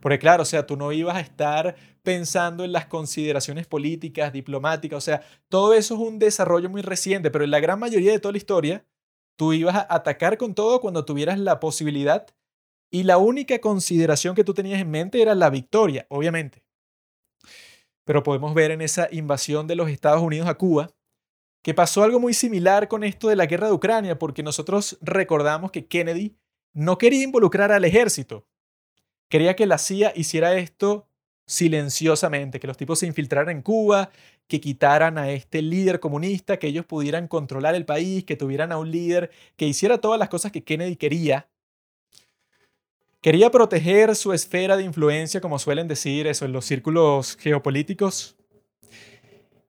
Porque claro, o sea, tú no ibas a estar pensando en las consideraciones políticas, diplomáticas, o sea, todo eso es un desarrollo muy reciente, pero en la gran mayoría de toda la historia, tú ibas a atacar con todo cuando tuvieras la posibilidad y la única consideración que tú tenías en mente era la victoria, obviamente. Pero podemos ver en esa invasión de los Estados Unidos a Cuba que pasó algo muy similar con esto de la guerra de Ucrania, porque nosotros recordamos que Kennedy no quería involucrar al ejército. Quería que la CIA hiciera esto silenciosamente, que los tipos se infiltraran en Cuba, que quitaran a este líder comunista, que ellos pudieran controlar el país, que tuvieran a un líder que hiciera todas las cosas que Kennedy quería. Quería proteger su esfera de influencia, como suelen decir eso en los círculos geopolíticos,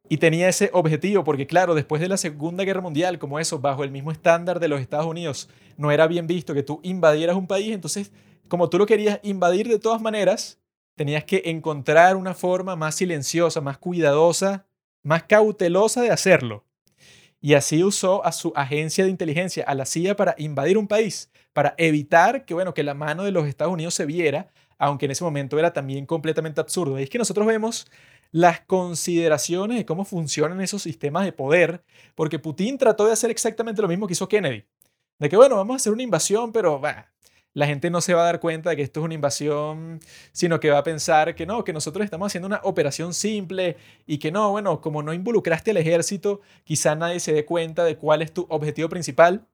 y tenía ese objetivo, porque claro, después de la Segunda Guerra Mundial, como eso, bajo el mismo estándar de los Estados Unidos, no era bien visto que tú invadieras un país, entonces, como tú lo querías invadir de todas maneras, tenías que encontrar una forma más silenciosa, más cuidadosa, más cautelosa de hacerlo. Y así usó a su agencia de inteligencia, a la CIA, para invadir un país, para evitar que, bueno, que la mano de los Estados Unidos se viera, aunque en ese momento era también completamente absurdo. Y es que nosotros vemos las consideraciones de cómo funcionan esos sistemas de poder, porque Putin trató de hacer exactamente lo mismo que hizo Kennedy. De que, bueno, vamos a hacer una invasión, pero la gente no se va a dar cuenta de que esto es una invasión, sino que va a pensar que no, que nosotros estamos haciendo una operación simple y que no, bueno, como no involucraste al ejército, quizá nadie se dé cuenta de cuál es tu objetivo principal.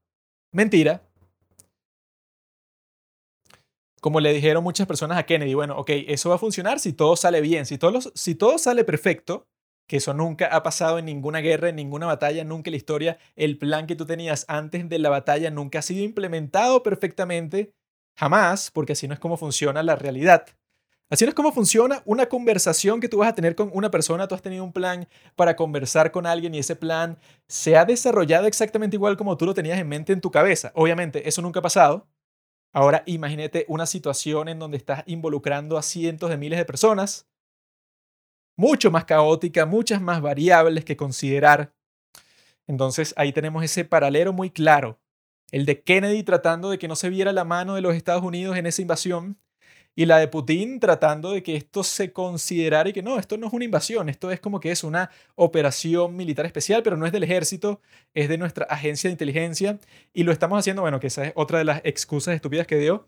Mentira, como le dijeron muchas personas a Kennedy, bueno, ok, eso va a funcionar si todo sale bien, si todo, si todo sale perfecto, que eso nunca ha pasado en ninguna guerra, en ninguna batalla, nunca en la historia, el plan que tú tenías antes de la batalla nunca ha sido implementado perfectamente, jamás, porque así no es como funciona la realidad. Así no es como funciona una conversación que tú vas a tener con una persona. Tú has tenido un plan para conversar con alguien y ese plan se ha desarrollado exactamente igual como tú lo tenías en mente en tu cabeza. Obviamente, eso nunca ha pasado. Ahora imagínate una situación en donde estás involucrando a cientos de miles de personas, mucho más caótica, muchas más variables que considerar. Entonces ahí tenemos ese paralelo muy claro, el de Kennedy tratando de que no se viera la mano de los Estados Unidos en esa invasión y la de Putin tratando de que esto se considerara y que no, esto no es una invasión, esto es como que es una operación militar especial, pero no es del ejército, es de nuestra agencia de inteligencia y lo estamos haciendo, bueno, que esa es otra de las excusas estúpidas que dio,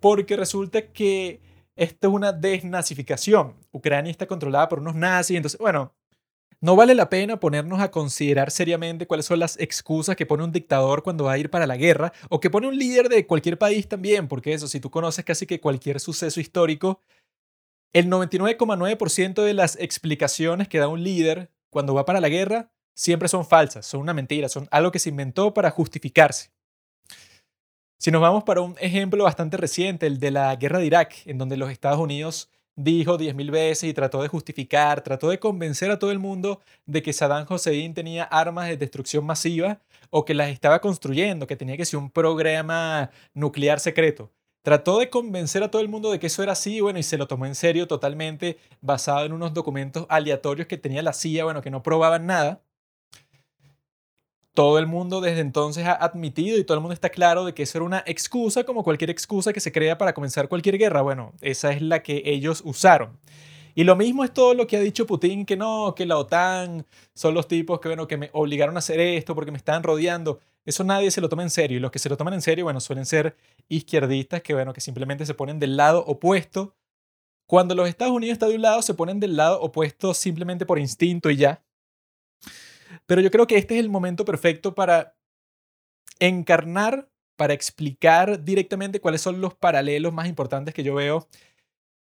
porque resulta que esto es una desnazificación. Ucrania está controlada por unos nazis, entonces, bueno, no vale la pena ponernos a considerar seriamente cuáles son las excusas que pone un dictador cuando va a ir para la guerra o que pone un líder de cualquier país también, porque eso, si tú conoces casi que cualquier suceso histórico, el 99,9% de las explicaciones que da un líder cuando va para la guerra siempre son falsas, son una mentira, son algo que se inventó para justificarse. Si nos vamos para un ejemplo bastante reciente, el de la guerra de Irak, en donde los Estados Unidos dijo diez mil veces y trató de justificar, trató de convencer a todo el mundo de que Saddam Hussein tenía armas de destrucción masiva o que las estaba construyendo, que tenía que ser un programa nuclear secreto. Trató de convencer a todo el mundo de que eso era así, bueno, y se lo tomó en serio totalmente basado en unos documentos aleatorios que tenía la CIA, bueno, que no probaban nada todo el mundo desde entonces ha admitido y todo el mundo está claro de que eso era una excusa como cualquier excusa que se crea para comenzar cualquier guerra. Bueno, esa es la que ellos usaron. Y lo mismo es todo lo que ha dicho Putin, que no, que la OTAN son los tipos que, bueno, que me obligaron a hacer esto porque me están rodeando. Eso nadie se lo toma en serio. Y los que se lo toman en serio, bueno, suelen ser izquierdistas que, bueno, que simplemente se ponen del lado opuesto. Cuando los Estados Unidos están de un lado, se ponen del lado opuesto simplemente por instinto y ya. Pero yo creo que este es el momento perfecto para encarnar, para explicar directamente cuáles son los paralelos más importantes que yo veo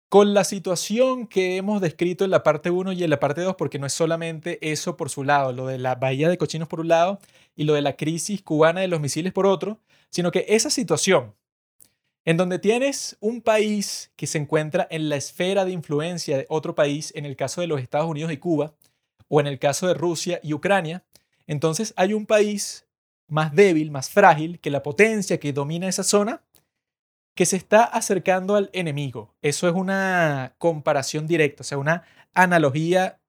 con la situación que hemos descrito en la parte 1 y en la parte 2, porque no es solamente eso por su lado, lo de la bahía de cochinos por un lado y lo de la crisis cubana de los misiles por otro, sino que esa situación en donde tienes un país que se encuentra en la esfera de influencia de otro país, en el caso de los Estados Unidos y Cuba, o en el caso de Rusia y Ucrania, entonces hay un país más débil, más frágil que la potencia que domina esa zona, que se está acercando al enemigo. Eso es una comparación directa, o sea, una analogía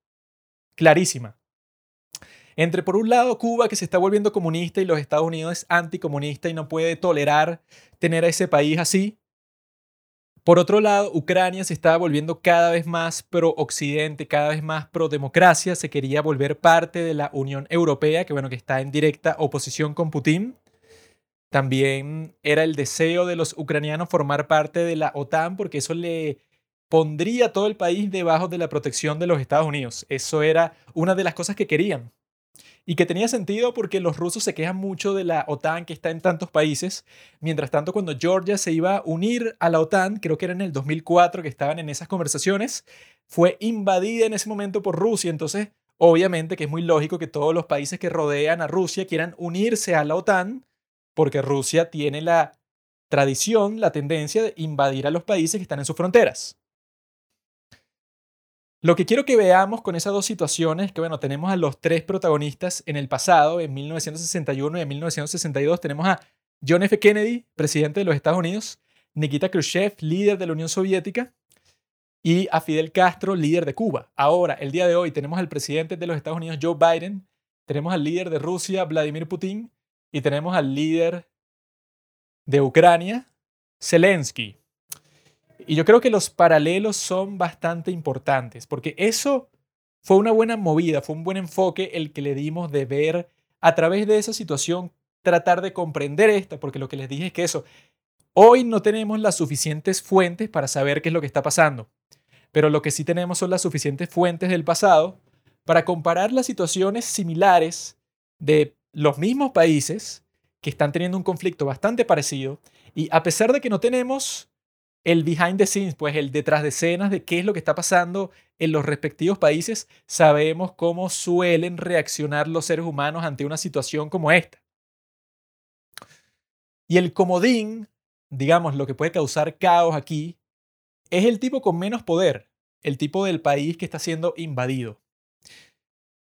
clarísima. Entre, por un lado, Cuba, que se está volviendo comunista y los Estados Unidos es anticomunista y no puede tolerar tener a ese país así. Por otro lado, Ucrania se estaba volviendo cada vez más pro-occidente, cada vez más pro-democracia, se quería volver parte de la Unión Europea, que bueno, que está en directa oposición con Putin. También era el deseo de los ucranianos formar parte de la OTAN porque eso le pondría todo el país debajo de la protección de los Estados Unidos. Eso era una de las cosas que querían y que tenía sentido porque los rusos se quejan mucho de la OTAN que está en tantos países. Mientras tanto, cuando Georgia se iba a unir a la OTAN, creo que era en el 2004 que estaban en esas conversaciones, fue invadida en ese momento por Rusia. Entonces, obviamente que es muy lógico que todos los países que rodean a Rusia quieran unirse a la OTAN porque Rusia tiene la tradición, la tendencia de invadir a los países que están en sus fronteras. Lo que quiero que veamos con esas dos situaciones es que, bueno, tenemos a los tres protagonistas en el pasado, en 1961 y en 1962. Tenemos a John F. Kennedy, presidente de los Estados Unidos, Nikita Khrushchev, líder de la Unión Soviética, y a Fidel Castro, líder de Cuba. Ahora, el día de hoy, tenemos al presidente de los Estados Unidos, Joe Biden, tenemos al líder de Rusia, Vladimir Putin, y tenemos al líder de Ucrania, Zelensky. Y yo creo que los paralelos son bastante importantes, porque eso fue una buena movida, fue un buen enfoque el que le dimos de ver a través de esa situación, tratar de comprender esta, porque lo que les dije es que eso, hoy no tenemos las suficientes fuentes para saber qué es lo que está pasando, pero lo que sí tenemos son las suficientes fuentes del pasado para comparar las situaciones similares de los mismos países que están teniendo un conflicto bastante parecido y a pesar de que no tenemos el behind the scenes, pues el detrás de escenas de qué es lo que está pasando en los respectivos países, sabemos cómo suelen reaccionar los seres humanos ante una situación como esta. Y el comodín, digamos, lo que puede causar caos aquí, es el tipo con menos poder, el tipo del país que está siendo invadido.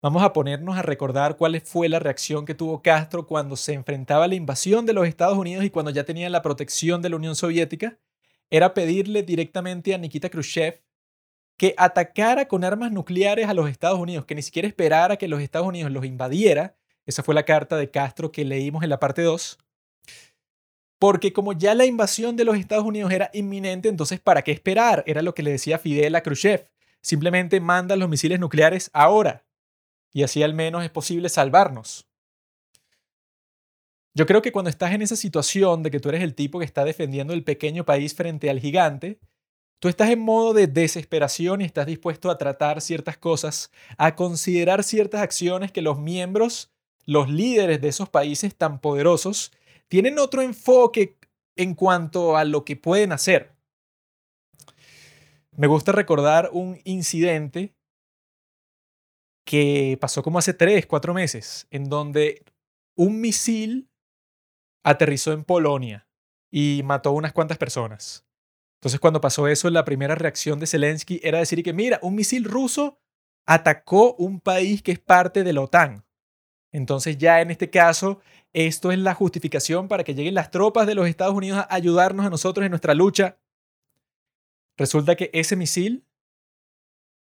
Vamos a ponernos a recordar cuál fue la reacción que tuvo Castro cuando se enfrentaba a la invasión de los Estados Unidos y cuando ya tenía la protección de la Unión Soviética era pedirle directamente a Nikita Khrushchev que atacara con armas nucleares a los Estados Unidos, que ni siquiera esperara que los Estados Unidos los invadiera. Esa fue la carta de Castro que leímos en la parte 2. Porque como ya la invasión de los Estados Unidos era inminente, entonces ¿para qué esperar? Era lo que le decía Fidel a Khrushchev. Simplemente manda los misiles nucleares ahora. Y así al menos es posible salvarnos. Yo creo que cuando estás en esa situación de que tú eres el tipo que está defendiendo el pequeño país frente al gigante, tú estás en modo de desesperación y estás dispuesto a tratar ciertas cosas, a considerar ciertas acciones que los miembros, los líderes de esos países tan poderosos, tienen otro enfoque en cuanto a lo que pueden hacer. Me gusta recordar un incidente que pasó como hace tres, cuatro meses, en donde un misil aterrizó en Polonia y mató unas cuantas personas. Entonces, cuando pasó eso, la primera reacción de Zelensky era decir que, mira, un misil ruso atacó un país que es parte de la OTAN. Entonces, ya en este caso, esto es la justificación para que lleguen las tropas de los Estados Unidos a ayudarnos a nosotros en nuestra lucha. Resulta que ese misil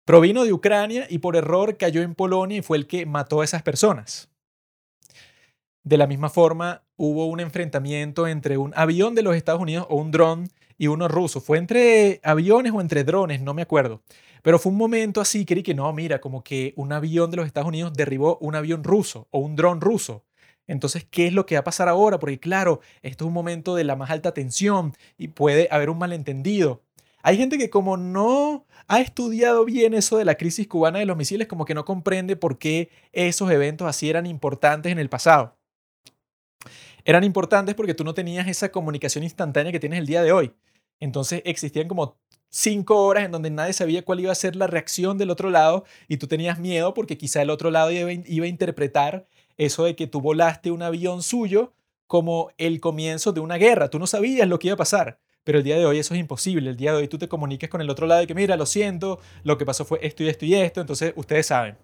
provino de Ucrania y por error cayó en Polonia y fue el que mató a esas personas. De la misma forma, hubo un enfrentamiento entre un avión de los Estados Unidos o un dron y uno ruso. Fue entre aviones o entre drones, no me acuerdo. Pero fue un momento así, creí que no, mira, como que un avión de los Estados Unidos derribó un avión ruso o un dron ruso. Entonces, ¿qué es lo que va a pasar ahora? Porque claro, esto es un momento de la más alta tensión y puede haber un malentendido. Hay gente que como no ha estudiado bien eso de la crisis cubana de los misiles, como que no comprende por qué esos eventos así eran importantes en el pasado. Eran importantes porque tú no tenías esa comunicación instantánea que tienes el día de hoy. Entonces existían como cinco horas en donde nadie sabía cuál iba a ser la reacción del otro lado y tú tenías miedo porque quizá el otro lado iba, a interpretar eso de que tú volaste un avión suyo como el comienzo de una guerra. Tú no sabías lo que iba a pasar. Pero el día de hoy eso es imposible. El día de hoy tú te comuniques con el otro lado y que, mira, lo siento, lo que pasó fue esto y esto y esto. Entonces, ustedes saben.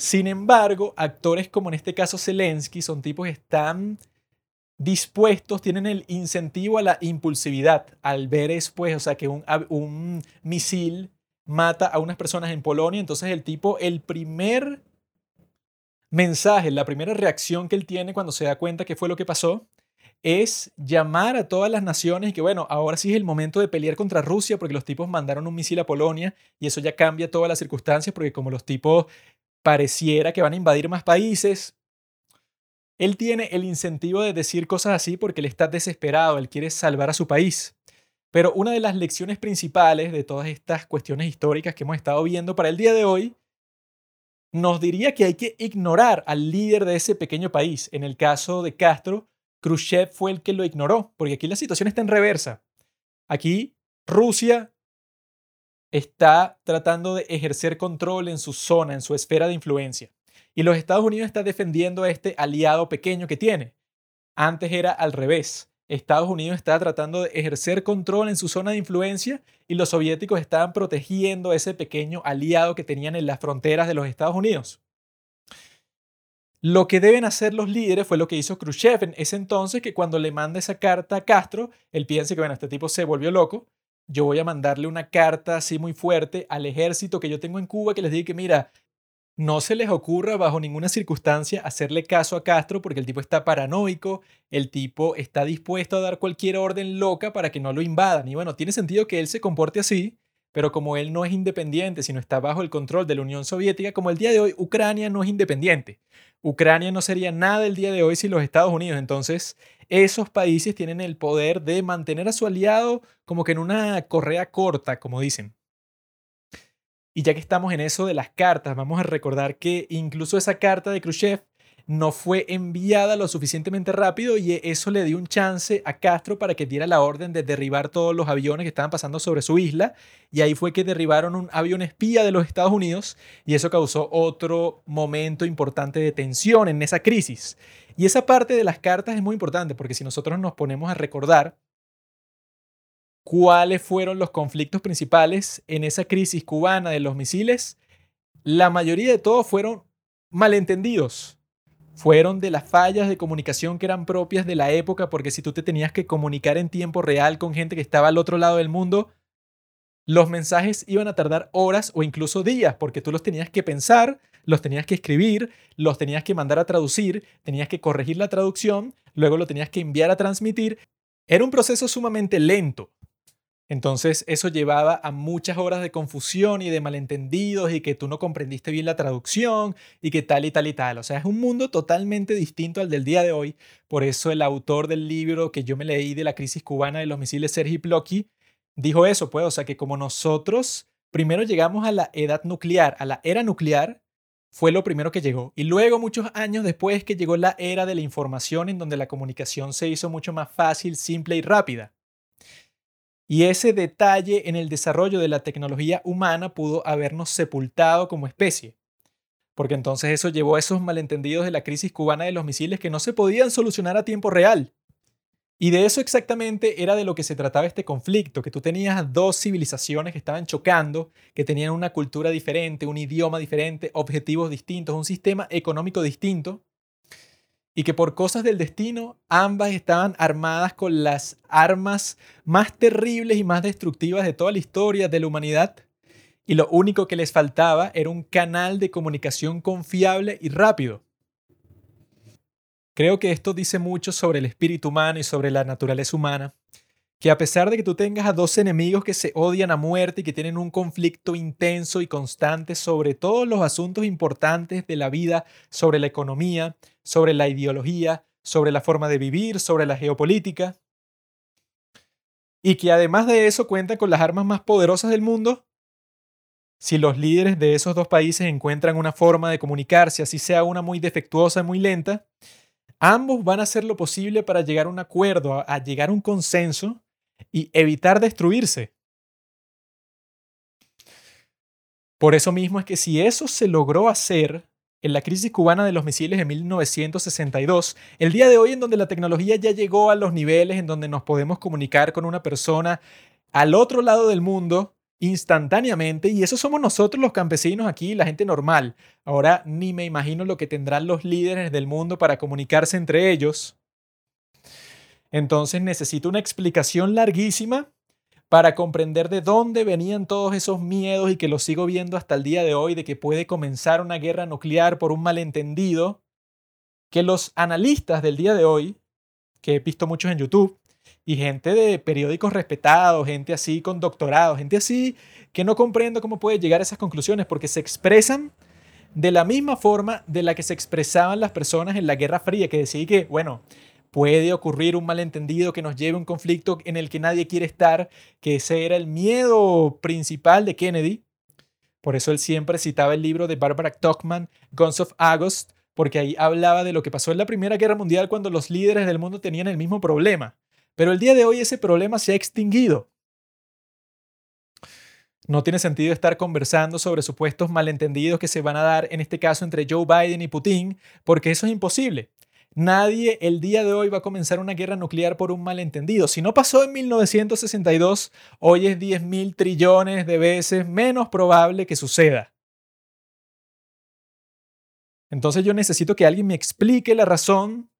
Sin embargo, actores como en este caso Zelensky son tipos que están dispuestos, tienen el incentivo a la impulsividad al ver después, o sea, que un, misil mata a unas personas en Polonia. Entonces, el tipo, el primer mensaje, la primera reacción que él tiene cuando se da cuenta que fue lo que pasó, es llamar a todas las naciones y que, bueno, ahora sí es el momento de pelear contra Rusia porque los tipos mandaron un misil a Polonia y eso ya cambia todas las circunstancias porque como los tipos pareciera que van a invadir más países, él tiene el incentivo de decir cosas así porque él está desesperado, él quiere salvar a su país. Pero una de las lecciones principales de todas estas cuestiones históricas que hemos estado viendo para el día de hoy nos diría que hay que ignorar al líder de ese pequeño país. En el caso de Castro, Khrushchev fue el que lo ignoró, porque aquí la situación está en reversa. Aquí Rusia está tratando de ejercer control en su zona, en su esfera de influencia. Y los Estados Unidos están defendiendo a este aliado pequeño que tiene. Antes era al revés. Estados Unidos está tratando de ejercer control en su zona de influencia y los soviéticos estaban protegiendo a ese pequeño aliado que tenían en las fronteras de los Estados Unidos. Lo que deben hacer los líderes fue lo que hizo Khrushchev en ese entonces, que cuando le manda esa carta a Castro, él piensa que, bueno, este tipo se volvió loco, yo voy a mandarle una carta así muy fuerte al ejército que yo tengo en Cuba que les diga que, mira, no se les ocurra bajo ninguna circunstancia hacerle caso a Castro porque el tipo está paranoico, el tipo está dispuesto a dar cualquier orden loca para que no lo invadan. Y bueno, tiene sentido que él se comporte así, pero como él no es independiente, sino está bajo el control de la Unión Soviética, como el día de hoy Ucrania no es independiente. Ucrania no sería nada el día de hoy sin los Estados Unidos. Entonces, esos países tienen el poder de mantener a su aliado como que en una correa corta, como dicen. Y ya que estamos en eso de las cartas, vamos a recordar que incluso esa carta de Khrushchev no fue enviada lo suficientemente rápido y eso le dio un chance a Castro para que diera la orden de derribar todos los aviones que estaban pasando sobre su isla y ahí fue que derribaron un avión espía de los Estados Unidos y eso causó otro momento importante de tensión en esa crisis. Y esa parte de las cartas es muy importante porque si nosotros nos ponemos a recordar cuáles fueron los conflictos principales en esa crisis cubana de los misiles, la mayoría de todos fueron malentendidos. Fueron de las fallas de comunicación que eran propias de la época, porque si tú te tenías que comunicar en tiempo real con gente que estaba al otro lado del mundo, los mensajes iban a tardar horas o incluso días, porque tú los tenías que pensar, los tenías que escribir, los tenías que mandar a traducir, tenías que corregir la traducción, luego lo tenías que enviar a transmitir. Era un proceso sumamente lento. Entonces eso llevaba a muchas horas de confusión y de malentendidos y que tú no comprendiste bien la traducción y que tal y tal y tal. O sea, es un mundo totalmente distinto al del día de hoy. Por eso el autor del libro que yo me leí de la crisis cubana de los misiles, Sergi Plocki, dijo eso, pues, o sea, que como nosotros primero llegamos a la edad nuclear, a la era nuclear, fue lo primero que llegó. Y luego, muchos años después, que llegó la era de la información en donde la comunicación se hizo mucho más fácil, simple y rápida. Y ese detalle en el desarrollo de la tecnología humana pudo habernos sepultado como especie. Porque entonces eso llevó a esos malentendidos de la crisis cubana de los misiles que no se podían solucionar a tiempo real. Y de eso exactamente era de lo que se trataba este conflicto, que tú tenías dos civilizaciones que estaban chocando, que tenían una cultura diferente, un idioma diferente, objetivos distintos, un sistema económico distinto, y que por cosas del destino ambas estaban armadas con las armas más terribles y más destructivas de toda la historia de la humanidad y lo único que les faltaba era un canal de comunicación confiable y rápido. Creo que esto dice mucho sobre el espíritu humano y sobre la naturaleza humana, que a pesar de que tú tengas a dos enemigos que se odian a muerte y que tienen un conflicto intenso y constante sobre todos los asuntos importantes de la vida, sobre la economía, sobre la ideología, sobre la forma de vivir, sobre la geopolítica. Y que además de eso cuentan con las armas más poderosas del mundo. Si los líderes de esos dos países encuentran una forma de comunicarse, así sea una muy defectuosa y muy lenta, ambos van a hacer lo posible para llegar a un acuerdo, a, llegar a un consenso y evitar destruirse. Por eso mismo es que si eso se logró hacer, en la crisis cubana de los misiles de 1962, el día de hoy en donde la tecnología ya llegó a los niveles en donde nos podemos comunicar con una persona al otro lado del mundo instantáneamente, y eso somos nosotros los campesinos aquí, la gente normal. Ahora ni me imagino lo que tendrán los líderes del mundo para comunicarse entre ellos. Entonces necesito una explicación larguísima para comprender de dónde venían todos esos miedos y que los sigo viendo hasta el día de hoy de que puede comenzar una guerra nuclear por un malentendido, que los analistas del día de hoy, que he visto muchos en YouTube, y gente de periódicos respetados, gente así con doctorado, gente así que no comprendo cómo puede llegar a esas conclusiones porque se expresan de la misma forma de la que se expresaban las personas en la Guerra Fría, que decían que, bueno, puede ocurrir un malentendido que nos lleve a un conflicto en el que nadie quiere estar, que ese era el miedo principal de Kennedy. Por eso él siempre citaba el libro de Barbara Tuchman, Guns of August, porque ahí hablaba de lo que pasó en la Primera Guerra Mundial cuando los líderes del mundo tenían el mismo problema. Pero el día de hoy ese problema se ha extinguido. No tiene sentido estar conversando sobre supuestos malentendidos que se van a dar, en este caso entre Joe Biden y Putin, porque eso es imposible. Nadie el día de hoy va a comenzar una guerra nuclear por un malentendido. Si no pasó en 1962, hoy es 10 mil trillones de veces menos probable que suceda. Entonces yo necesito que alguien me explique la razón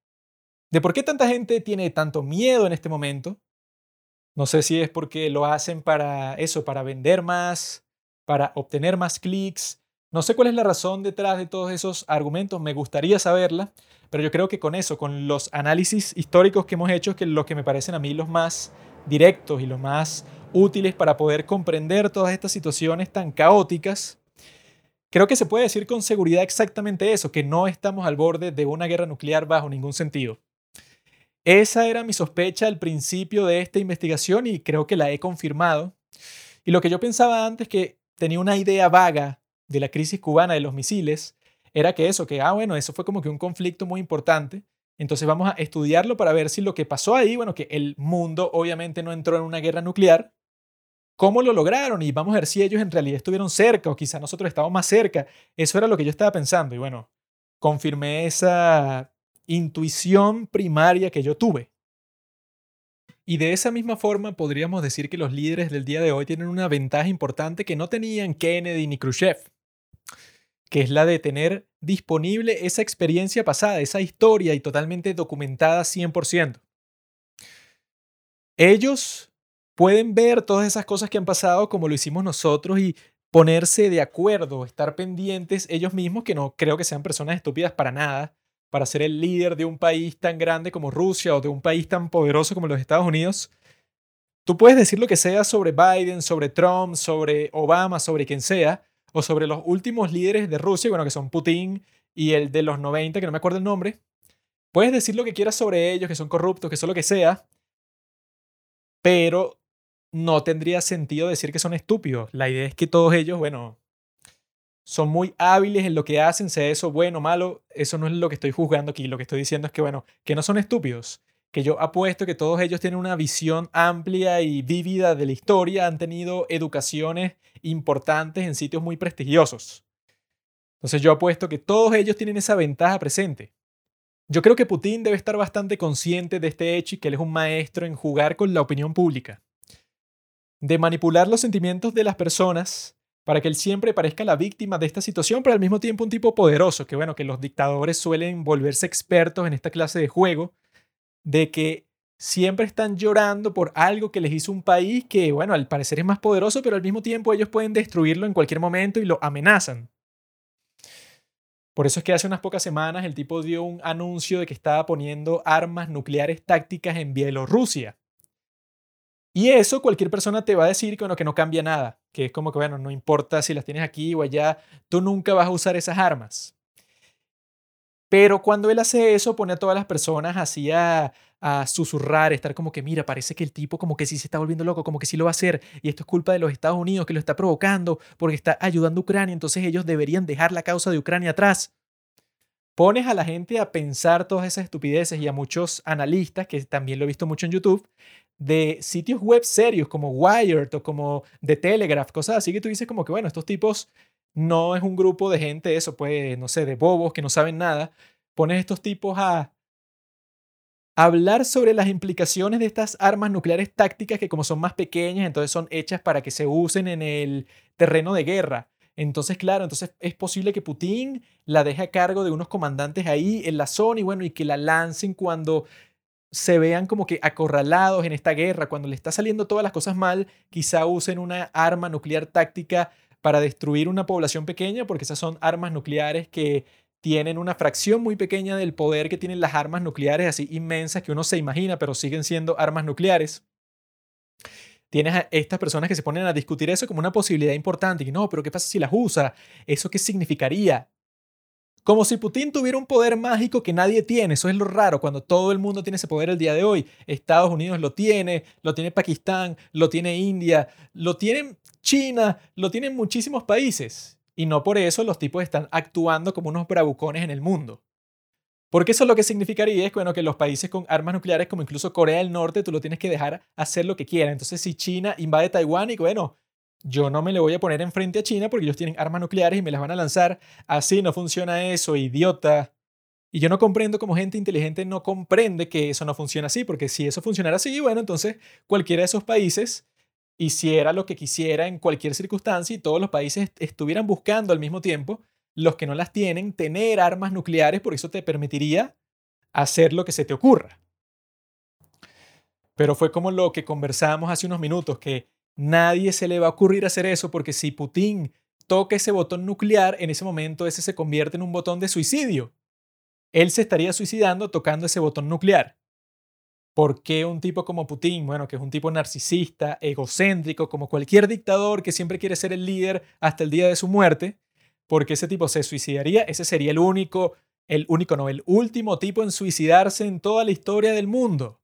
de por qué tanta gente tiene tanto miedo en este momento. No sé si es porque lo hacen para eso, para vender más, para obtener más clics. No sé cuál es la razón detrás de todos esos argumentos, me gustaría saberla, pero yo creo que con eso, con los análisis históricos que hemos hecho, que los que me parecen a mí los más directos y los más útiles para poder comprender todas estas situaciones tan caóticas, creo que se puede decir con seguridad exactamente eso, que no estamos al borde de una guerra nuclear bajo ningún sentido. Esa era mi sospecha al principio de esta investigación y creo que la he confirmado. Y lo que yo pensaba antes que tenía una idea vaga de la crisis cubana de los misiles, era que eso, que, ah, bueno, eso fue como que un conflicto muy importante. Entonces vamos a estudiarlo para ver si lo que pasó ahí, bueno, que el mundo obviamente no entró en una guerra nuclear, ¿cómo lo lograron? Y vamos a ver si ellos en realidad estuvieron cerca o quizá nosotros estábamos más cerca. Eso era lo que yo estaba pensando y bueno, confirmé esa intuición primaria que yo tuve. Y de esa misma forma podríamos decir que los líderes del día de hoy tienen una ventaja importante que no tenían Kennedy ni Khrushchev que es la de tener disponible esa experiencia pasada, esa historia y totalmente documentada 100%. Ellos pueden ver todas esas cosas que han pasado como lo hicimos nosotros y ponerse de acuerdo, estar pendientes ellos mismos, que no creo que sean personas estúpidas para nada, para ser el líder de un país tan grande como Rusia o de un país tan poderoso como los Estados Unidos. Tú puedes decir lo que sea sobre Biden, sobre Trump, sobre Obama, sobre quien sea, o sobre los últimos líderes de Rusia, bueno, que son Putin y el de los 90, que no me acuerdo el nombre. Puedes decir lo que quieras sobre ellos, que son corruptos, que son lo que sea, pero no tendría sentido decir que son estúpidos. La idea es que todos ellos, bueno, son muy hábiles en lo que hacen, sea eso bueno o malo, eso no es lo que estoy juzgando aquí. Lo que estoy diciendo es que, bueno, que no son estúpidos, que yo apuesto que todos ellos tienen una visión amplia y vívida de la historia, han tenido educaciones importantes en sitios muy prestigiosos. Entonces yo apuesto que todos ellos tienen esa ventaja presente. Yo creo que Putin debe estar bastante consciente de este hecho y que él es un maestro en jugar con la opinión pública, de manipular los sentimientos de las personas para que él siempre parezca la víctima de esta situación, pero al mismo tiempo un tipo poderoso, que bueno, que los dictadores suelen volverse expertos en esta clase de juego, de que siempre están llorando por algo que les hizo un país que, bueno, al parecer es más poderoso, pero al mismo tiempo ellos pueden destruirlo en cualquier momento y lo amenazan. Por eso es que hace unas pocas semanas el tipo dio un anuncio de que estaba poniendo armas nucleares tácticas en Bielorrusia. Y eso cualquier persona te va a decir que, bueno, que no cambia nada, que es como que, bueno, no importa si las tienes aquí o allá, tú nunca vas a usar esas armas. Pero cuando él hace eso, pone a todas las personas así a, a susurrar, estar como que, mira, parece que el tipo como que sí se está volviendo loco, como que sí lo va a hacer, y esto es culpa de los Estados Unidos que lo está provocando porque está ayudando a Ucrania, entonces ellos deberían dejar la causa de Ucrania atrás. Pones a la gente a pensar todas esas estupideces y a muchos analistas, que también lo he visto mucho en YouTube, de sitios web serios como Wired o como The Telegraph, cosas así que tú dices como que, bueno, estos tipos no es un grupo de gente, eso, pues, no sé, de bobos que no saben nada. Pones estos tipos a hablar sobre las implicaciones de estas armas nucleares tácticas que como son más pequeñas, entonces son hechas para que se usen en el terreno de guerra. Entonces, claro, entonces es posible que Putin la deje a cargo de unos comandantes ahí en la zona y bueno, y que la lancen cuando se vean como que acorralados en esta guerra, cuando le está saliendo todas las cosas mal, quizá usen una arma nuclear táctica para destruir una población pequeña, porque esas son armas nucleares que tienen una fracción muy pequeña del poder que tienen las armas nucleares así inmensas que uno se imagina, pero siguen siendo armas nucleares. Tienes a estas personas que se ponen a discutir eso como una posibilidad importante. Y no, pero ¿qué pasa si las usa? ¿Eso qué significaría? Como si Putin tuviera un poder mágico que nadie tiene. Eso es lo raro cuando todo el mundo tiene ese poder el día de hoy. Estados Unidos lo tiene, lo tiene Pakistán, lo tiene India, lo tienen China, lo tienen muchísimos países. Y no por eso los tipos están actuando como unos bravucones en el mundo. Porque eso es lo que significaría es bueno, que los países con armas nucleares, como incluso Corea del Norte, tú lo tienes que dejar hacer lo que quiera. Entonces, si China invade Taiwán y bueno, yo no me le voy a poner enfrente a China porque ellos tienen armas nucleares y me las van a lanzar. Así no funciona eso, idiota. Y yo no comprendo cómo gente inteligente no comprende que eso no funciona así, porque si eso funcionara así, bueno, entonces cualquiera de esos países hiciera lo que quisiera en cualquier circunstancia y todos los países estuvieran buscando al mismo tiempo, los que no las tienen, tener armas nucleares, por eso te permitiría hacer lo que se te ocurra. Pero fue como lo que conversábamos hace unos minutos, que nadie se le va a ocurrir hacer eso porque si Putin toca ese botón nuclear, en ese momento ese se convierte en un botón de suicidio. Él se estaría suicidando tocando ese botón nuclear. ¿Por qué un tipo como Putin, bueno, que es un tipo narcisista, egocéntrico, como cualquier dictador que siempre quiere ser el líder hasta el día de su muerte, porque ese tipo se suicidaría? Ese sería el único, el único, no, el último tipo en suicidarse en toda la historia del mundo.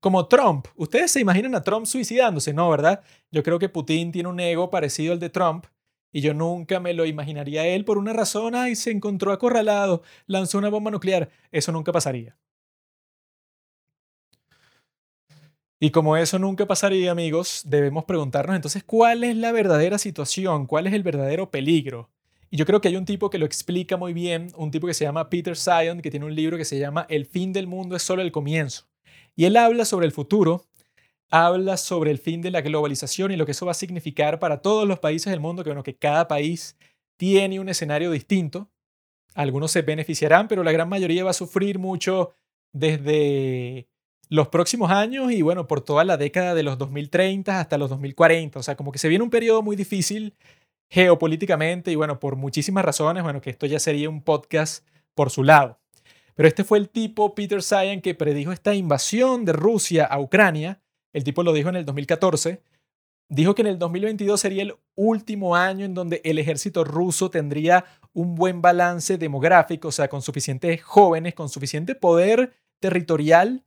Como Trump. ¿Ustedes se imaginan a Trump suicidándose? No, ¿verdad? Yo creo que Putin tiene un ego parecido al de Trump y yo nunca me lo imaginaría a él por una razón, y se encontró acorralado, lanzó una bomba nuclear. Eso nunca pasaría. Y como eso nunca pasaría, amigos, debemos preguntarnos entonces cuál es la verdadera situación, cuál es el verdadero peligro. Y yo creo que hay un tipo que lo explica muy bien, un tipo que se llama Peter Sion, que tiene un libro que se llama El fin del mundo es solo el comienzo. Y él habla sobre el futuro, habla sobre el fin de la globalización y lo que eso va a significar para todos los países del mundo, que bueno, que cada país tiene un escenario distinto. Algunos se beneficiarán, pero la gran mayoría va a sufrir mucho desde los próximos años y bueno, por toda la década de los 2030 hasta los 2040. O sea, como que se viene un periodo muy difícil. geopolíticamente y bueno, por muchísimas razones, bueno, que esto ya sería un podcast por su lado. Pero este fue el tipo, Peter Sayan, que predijo esta invasión de Rusia a Ucrania. El tipo lo dijo en el 2014. Dijo que en el 2022 sería el último año en donde el ejército ruso tendría un buen balance demográfico, o sea, con suficientes jóvenes, con suficiente poder territorial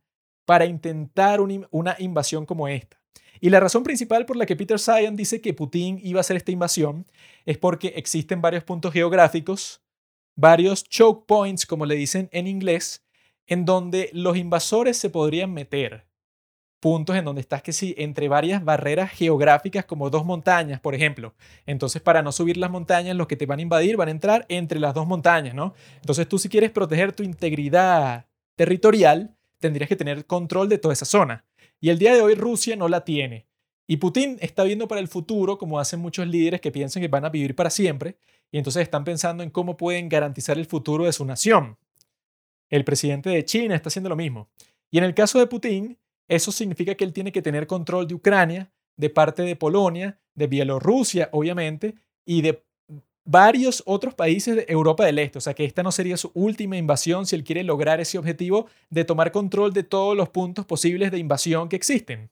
para intentar una invasión como esta. Y la razón principal por la que Peter Sayan dice que Putin iba a hacer esta invasión es porque existen varios puntos geográficos varios choke points, como le dicen en inglés, en donde los invasores se podrían meter. Puntos en donde estás que sí, entre varias barreras geográficas como dos montañas, por ejemplo. Entonces, para no subir las montañas, los que te van a invadir van a entrar entre las dos montañas, ¿no? Entonces, tú si quieres proteger tu integridad territorial, tendrías que tener control de toda esa zona. Y el día de hoy Rusia no la tiene. Y Putin está viendo para el futuro, como hacen muchos líderes que piensan que van a vivir para siempre, y entonces están pensando en cómo pueden garantizar el futuro de su nación. El presidente de China está haciendo lo mismo. Y en el caso de Putin, eso significa que él tiene que tener control de Ucrania, de parte de Polonia, de Bielorrusia, obviamente, y de varios otros países de Europa del Este. O sea que esta no sería su última invasión si él quiere lograr ese objetivo de tomar control de todos los puntos posibles de invasión que existen.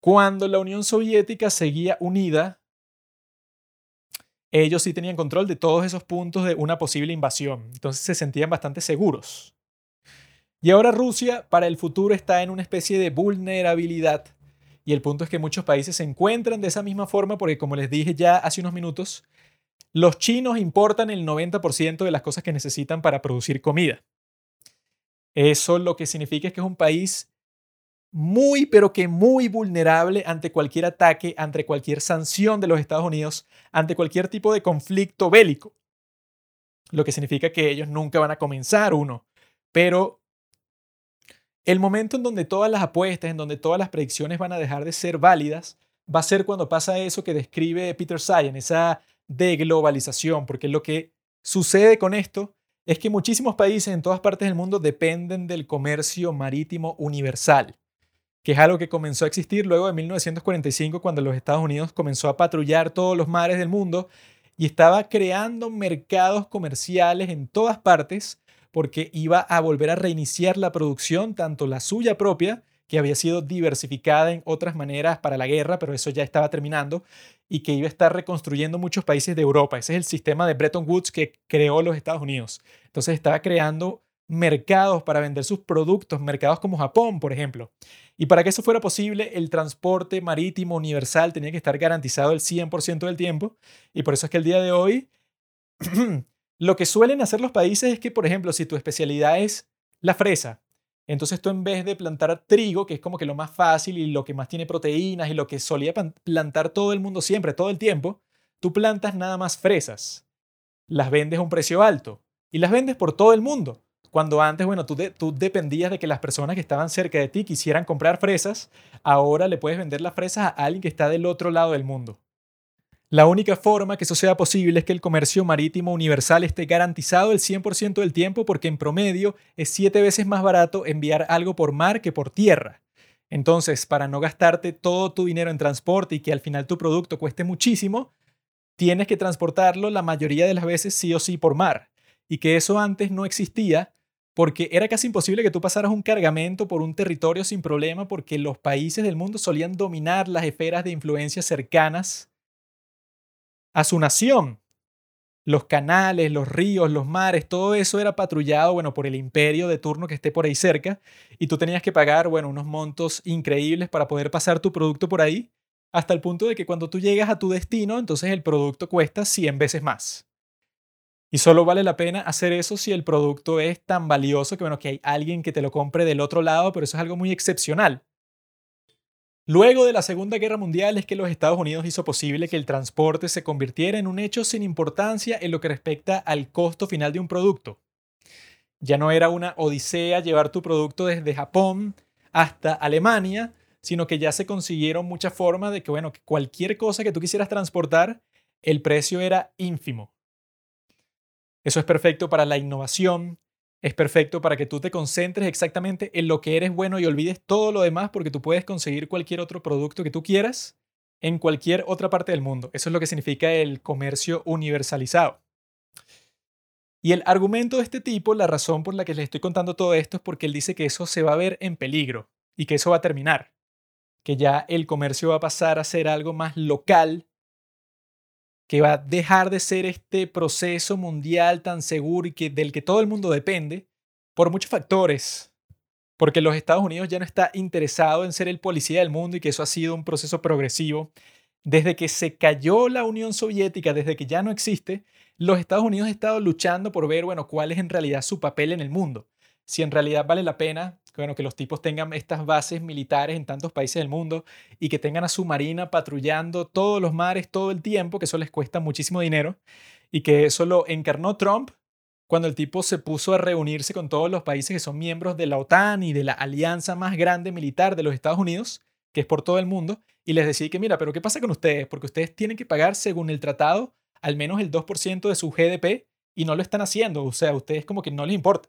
Cuando la Unión Soviética seguía unida, ellos sí tenían control de todos esos puntos de una posible invasión. Entonces se sentían bastante seguros. Y ahora Rusia para el futuro está en una especie de vulnerabilidad. Y el punto es que muchos países se encuentran de esa misma forma porque, como les dije ya hace unos minutos, los chinos importan el 90% de las cosas que necesitan para producir comida. Eso lo que significa es que es un país muy, pero que muy vulnerable ante cualquier ataque, ante cualquier sanción de los Estados Unidos, ante cualquier tipo de conflicto bélico. Lo que significa que ellos nunca van a comenzar uno. Pero el momento en donde todas las apuestas, en donde todas las predicciones van a dejar de ser válidas, va a ser cuando pasa eso que describe Peter Sayan, esa deglobalización, porque lo que sucede con esto es que muchísimos países en todas partes del mundo dependen del comercio marítimo universal que es algo que comenzó a existir luego de 1945 cuando los Estados Unidos comenzó a patrullar todos los mares del mundo y estaba creando mercados comerciales en todas partes porque iba a volver a reiniciar la producción, tanto la suya propia, que había sido diversificada en otras maneras para la guerra, pero eso ya estaba terminando, y que iba a estar reconstruyendo muchos países de Europa. Ese es el sistema de Bretton Woods que creó los Estados Unidos. Entonces estaba creando mercados para vender sus productos, mercados como Japón, por ejemplo. Y para que eso fuera posible, el transporte marítimo universal tenía que estar garantizado el 100% del tiempo. Y por eso es que el día de hoy, lo que suelen hacer los países es que, por ejemplo, si tu especialidad es la fresa, entonces tú en vez de plantar trigo, que es como que lo más fácil y lo que más tiene proteínas y lo que solía plantar todo el mundo siempre, todo el tiempo, tú plantas nada más fresas. Las vendes a un precio alto y las vendes por todo el mundo. Cuando antes, bueno, tú, tú dependías de que las personas que estaban cerca de ti quisieran comprar fresas, ahora le puedes vender las fresas a alguien que está del otro lado del mundo. La única forma que eso sea posible es que el comercio marítimo universal esté garantizado el 100% del tiempo porque en promedio es siete veces más barato enviar algo por mar que por tierra. Entonces, para no gastarte todo tu dinero en transporte y que al final tu producto cueste muchísimo, tienes que transportarlo la mayoría de las veces sí o sí por mar. Y que eso antes no existía porque era casi imposible que tú pasaras un cargamento por un territorio sin problema porque los países del mundo solían dominar las esferas de influencia cercanas a su nación. Los canales, los ríos, los mares, todo eso era patrullado, bueno, por el imperio de turno que esté por ahí cerca y tú tenías que pagar, bueno, unos montos increíbles para poder pasar tu producto por ahí, hasta el punto de que cuando tú llegas a tu destino, entonces el producto cuesta 100 veces más. Y solo vale la pena hacer eso si el producto es tan valioso que, bueno, que hay alguien que te lo compre del otro lado, pero eso es algo muy excepcional. Luego de la Segunda Guerra Mundial es que los Estados Unidos hizo posible que el transporte se convirtiera en un hecho sin importancia en lo que respecta al costo final de un producto. Ya no era una odisea llevar tu producto desde Japón hasta Alemania, sino que ya se consiguieron muchas formas de que, bueno, cualquier cosa que tú quisieras transportar, el precio era ínfimo. Eso es perfecto para la innovación, es perfecto para que tú te concentres exactamente en lo que eres bueno y olvides todo lo demás porque tú puedes conseguir cualquier otro producto que tú quieras en cualquier otra parte del mundo. Eso es lo que significa el comercio universalizado. Y el argumento de este tipo, la razón por la que les estoy contando todo esto es porque él dice que eso se va a ver en peligro y que eso va a terminar, que ya el comercio va a pasar a ser algo más local, que va a dejar de ser este proceso mundial tan seguro y que, del que todo el mundo depende por muchos factores, porque los Estados Unidos ya no está interesado en ser el policía del mundo y que eso ha sido un proceso progresivo. Desde que se cayó la Unión Soviética, desde que ya no existe, los Estados Unidos han estado luchando por ver, bueno, cuál es en realidad su papel en el mundo. Si en realidad vale la pena, bueno, que los tipos tengan estas bases militares en tantos países del mundo y que tengan a su marina patrullando todos los mares todo el tiempo, que eso les cuesta muchísimo dinero, y que eso lo encarnó Trump cuando el tipo se puso a reunirse con todos los países que son miembros de la OTAN y de la alianza más grande militar de los Estados Unidos, que es por todo el mundo, y les decía que, mira, pero ¿qué pasa con ustedes? Porque ustedes tienen que pagar, según el tratado, al menos el 2% de su GDP y no lo están haciendo. O sea, a ustedes como que no les importa.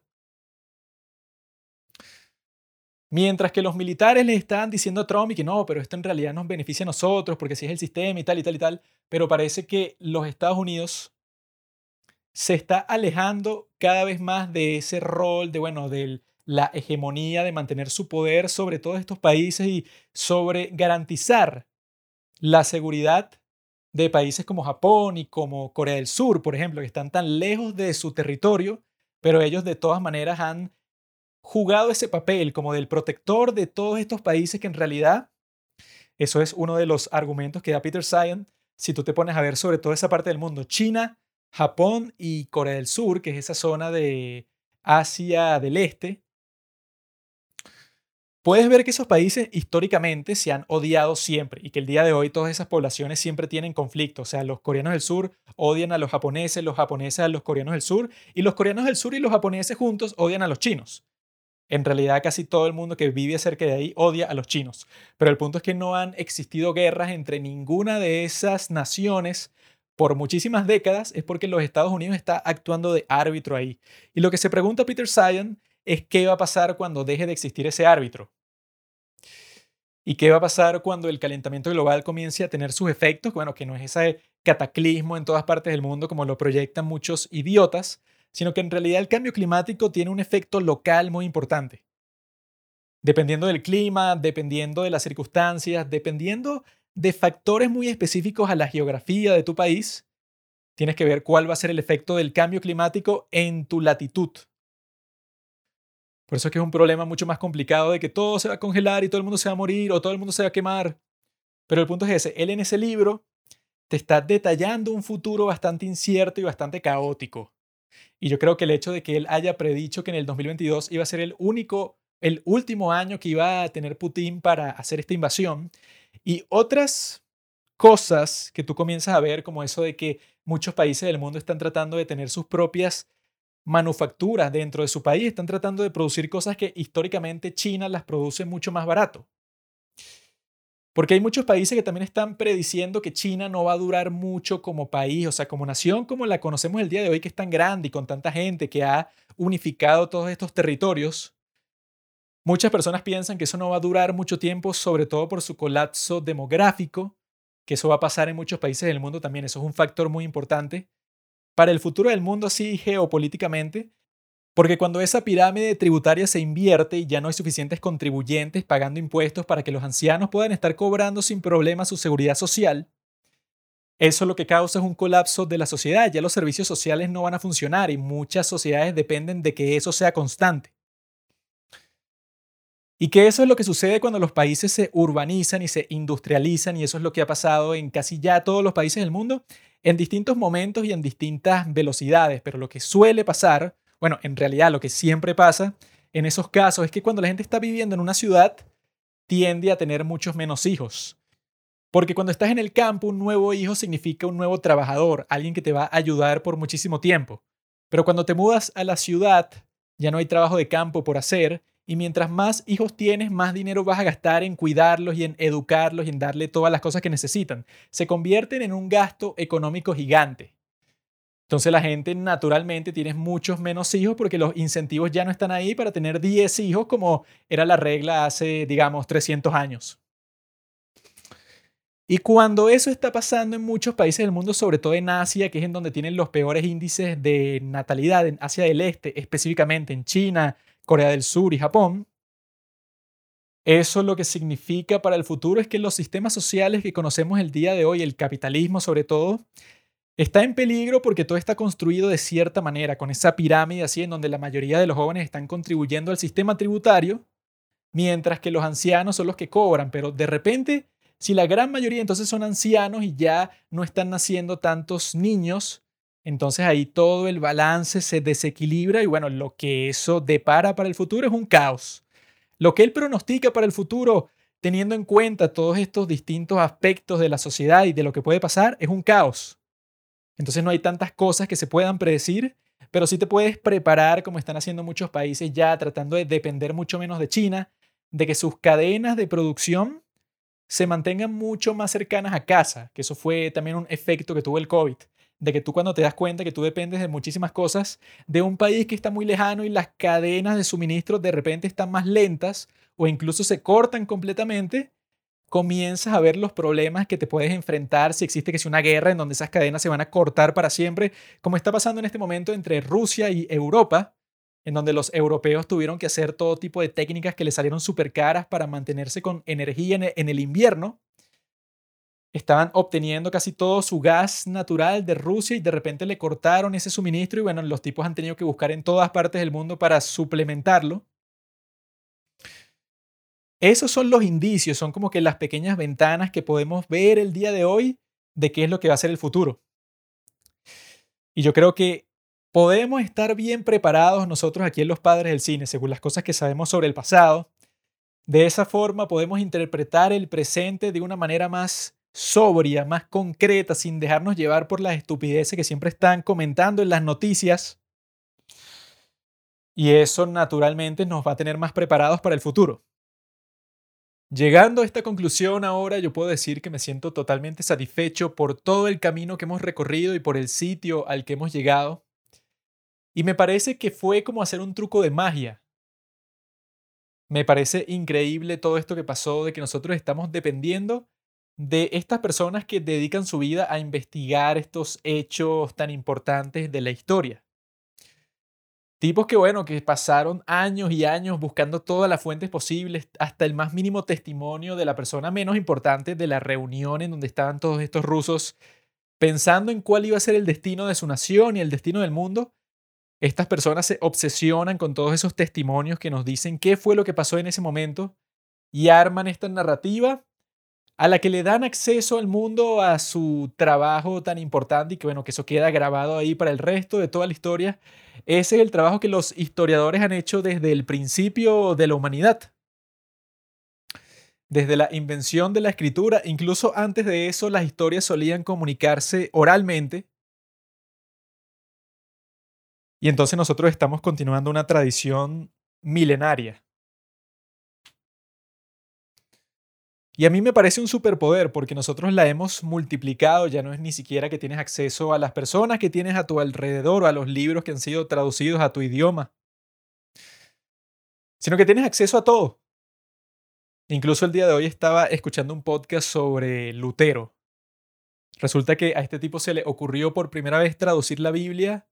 Mientras que los militares les estaban diciendo a Trump y que no, pero esto en realidad nos beneficia a nosotros porque si es el sistema y tal y tal y tal, pero parece que los Estados Unidos se está alejando cada vez más de ese rol de, bueno, de la hegemonía, de mantener su poder sobre todos estos países y sobre garantizar la seguridad de países como Japón y como Corea del Sur, por ejemplo, que están tan lejos de su territorio, pero ellos de todas maneras han jugado ese papel como del protector de todos estos países que en realidad, eso es uno de los argumentos que da Peter Sion, si tú te pones a ver sobre toda esa parte del mundo, China Japón y Corea del Sur, que es esa zona de Asia del Este, puedes ver que esos países históricamente se han odiado siempre y que el día de hoy todas esas poblaciones siempre tienen conflicto. O sea, los coreanos del sur odian a los japoneses, los japoneses a los coreanos del sur y los coreanos del sur y los japoneses juntos odian a los chinos. En realidad casi todo el mundo que vive cerca de ahí odia a los chinos. Pero el punto es que no han existido guerras entre ninguna de esas naciones por muchísimas décadas es porque los Estados Unidos está actuando de árbitro ahí. Y lo que se pregunta Peter Sion es qué va a pasar cuando deje de existir ese árbitro. ¿Y qué va a pasar cuando el calentamiento global comience a tener sus efectos? Bueno, que no es ese cataclismo en todas partes del mundo como lo proyectan muchos idiotas, sino que en realidad el cambio climático tiene un efecto local muy importante. Dependiendo del clima, dependiendo de las circunstancias, dependiendo de factores muy específicos a la geografía de tu país, tienes que ver cuál va a ser el efecto del cambio climático en tu latitud. Por eso es que es un problema mucho más complicado de que todo se va a congelar y todo el mundo se va a morir o todo el mundo se va a quemar. Pero el punto es ese, él en ese libro te está detallando un futuro bastante incierto y bastante caótico. Y yo creo que el hecho de que él haya predicho que en el 2022 iba a ser el único, el último año que iba a tener Putin para hacer esta invasión, y otras cosas que tú comienzas a ver, como eso de que muchos países del mundo están tratando de tener sus propias manufacturas dentro de su país, están tratando de producir cosas que históricamente China las produce mucho más barato. Porque hay muchos países que también están prediciendo que China no va a durar mucho como país, o sea, como nación como la conocemos el día de hoy, que es tan grande y con tanta gente que ha unificado todos estos territorios, Muchas personas piensan que eso no va a durar mucho tiempo, sobre todo por su colapso demográfico, que eso va a pasar en muchos países del mundo también. Eso es un factor muy importante para el futuro del mundo, así geopolíticamente, porque cuando esa pirámide tributaria se invierte y ya no hay suficientes contribuyentes pagando impuestos para que los ancianos puedan estar cobrando sin problema su seguridad social, eso lo que causa es un colapso de la sociedad. Ya los servicios sociales no van a funcionar y muchas sociedades dependen de que eso sea constante. Y que eso es lo que sucede cuando los países se urbanizan y se industrializan, y eso es lo que ha pasado en casi ya todos los países del mundo, en distintos momentos y en distintas velocidades. Pero lo que suele pasar, bueno, en realidad lo que siempre pasa en esos casos es que cuando la gente está viviendo en una ciudad, tiende a tener muchos menos hijos. Porque cuando estás en el campo, un nuevo hijo significa un nuevo trabajador, alguien que te va a ayudar por muchísimo tiempo. Pero cuando te mudas a la ciudad, ya no hay trabajo de campo por hacer y mientras más hijos tienes, más dinero vas a gastar en cuidarlos y en educarlos y en darle todas las cosas que necesitan. Se convierten en un gasto económico gigante. Entonces la gente naturalmente tiene muchos menos hijos porque los incentivos ya no están ahí para tener 10 hijos como era la regla hace, digamos, 300 años. Y cuando eso está pasando en muchos países del mundo, sobre todo en Asia, que es en donde tienen los peores índices de natalidad, en Asia del Este, específicamente en China, Corea del Sur y Japón, eso lo que significa para el futuro es que los sistemas sociales que conocemos el día de hoy, el capitalismo sobre todo, está en peligro porque todo está construido de cierta manera, con esa pirámide así en donde la mayoría de los jóvenes están contribuyendo al sistema tributario, mientras que los ancianos son los que cobran, pero de repente, si la gran mayoría entonces son ancianos y ya no están naciendo tantos niños, entonces ahí todo el balance se desequilibra y bueno, lo que eso depara para el futuro es un caos. Lo que él pronostica para el futuro, teniendo en cuenta todos estos distintos aspectos de la sociedad y de lo que puede pasar, es un caos. Entonces no hay tantas cosas que se puedan predecir, pero sí te puedes preparar, como están haciendo muchos países ya, tratando de depender mucho menos de China, de que sus cadenas de producción se mantengan mucho más cercanas a casa, que eso fue también un efecto que tuvo el COVID de que tú cuando te das cuenta que tú dependes de muchísimas cosas de un país que está muy lejano y las cadenas de suministro de repente están más lentas o incluso se cortan completamente, comienzas a ver los problemas que te puedes enfrentar si existe que sea una guerra en donde esas cadenas se van a cortar para siempre, como está pasando en este momento entre Rusia y Europa, en donde los europeos tuvieron que hacer todo tipo de técnicas que les salieron súper caras para mantenerse con energía en el invierno estaban obteniendo casi todo su gas natural de Rusia y de repente le cortaron ese suministro y bueno, los tipos han tenido que buscar en todas partes del mundo para suplementarlo. Esos son los indicios, son como que las pequeñas ventanas que podemos ver el día de hoy de qué es lo que va a ser el futuro. Y yo creo que podemos estar bien preparados nosotros aquí en los padres del cine, según las cosas que sabemos sobre el pasado. De esa forma podemos interpretar el presente de una manera más sobria, más concreta, sin dejarnos llevar por las estupideces que siempre están comentando en las noticias. Y eso naturalmente nos va a tener más preparados para el futuro. Llegando a esta conclusión ahora, yo puedo decir que me siento totalmente satisfecho por todo el camino que hemos recorrido y por el sitio al que hemos llegado. Y me parece que fue como hacer un truco de magia. Me parece increíble todo esto que pasó, de que nosotros estamos dependiendo de estas personas que dedican su vida a investigar estos hechos tan importantes de la historia. Tipos que, bueno, que pasaron años y años buscando todas las fuentes posibles, hasta el más mínimo testimonio de la persona menos importante de la reunión en donde estaban todos estos rusos, pensando en cuál iba a ser el destino de su nación y el destino del mundo. Estas personas se obsesionan con todos esos testimonios que nos dicen qué fue lo que pasó en ese momento y arman esta narrativa a la que le dan acceso al mundo a su trabajo tan importante y que bueno, que eso queda grabado ahí para el resto de toda la historia. Ese es el trabajo que los historiadores han hecho desde el principio de la humanidad. Desde la invención de la escritura, incluso antes de eso, las historias solían comunicarse oralmente. Y entonces nosotros estamos continuando una tradición milenaria. Y a mí me parece un superpoder porque nosotros la hemos multiplicado, ya no es ni siquiera que tienes acceso a las personas que tienes a tu alrededor o a los libros que han sido traducidos a tu idioma, sino que tienes acceso a todo. Incluso el día de hoy estaba escuchando un podcast sobre Lutero. Resulta que a este tipo se le ocurrió por primera vez traducir la Biblia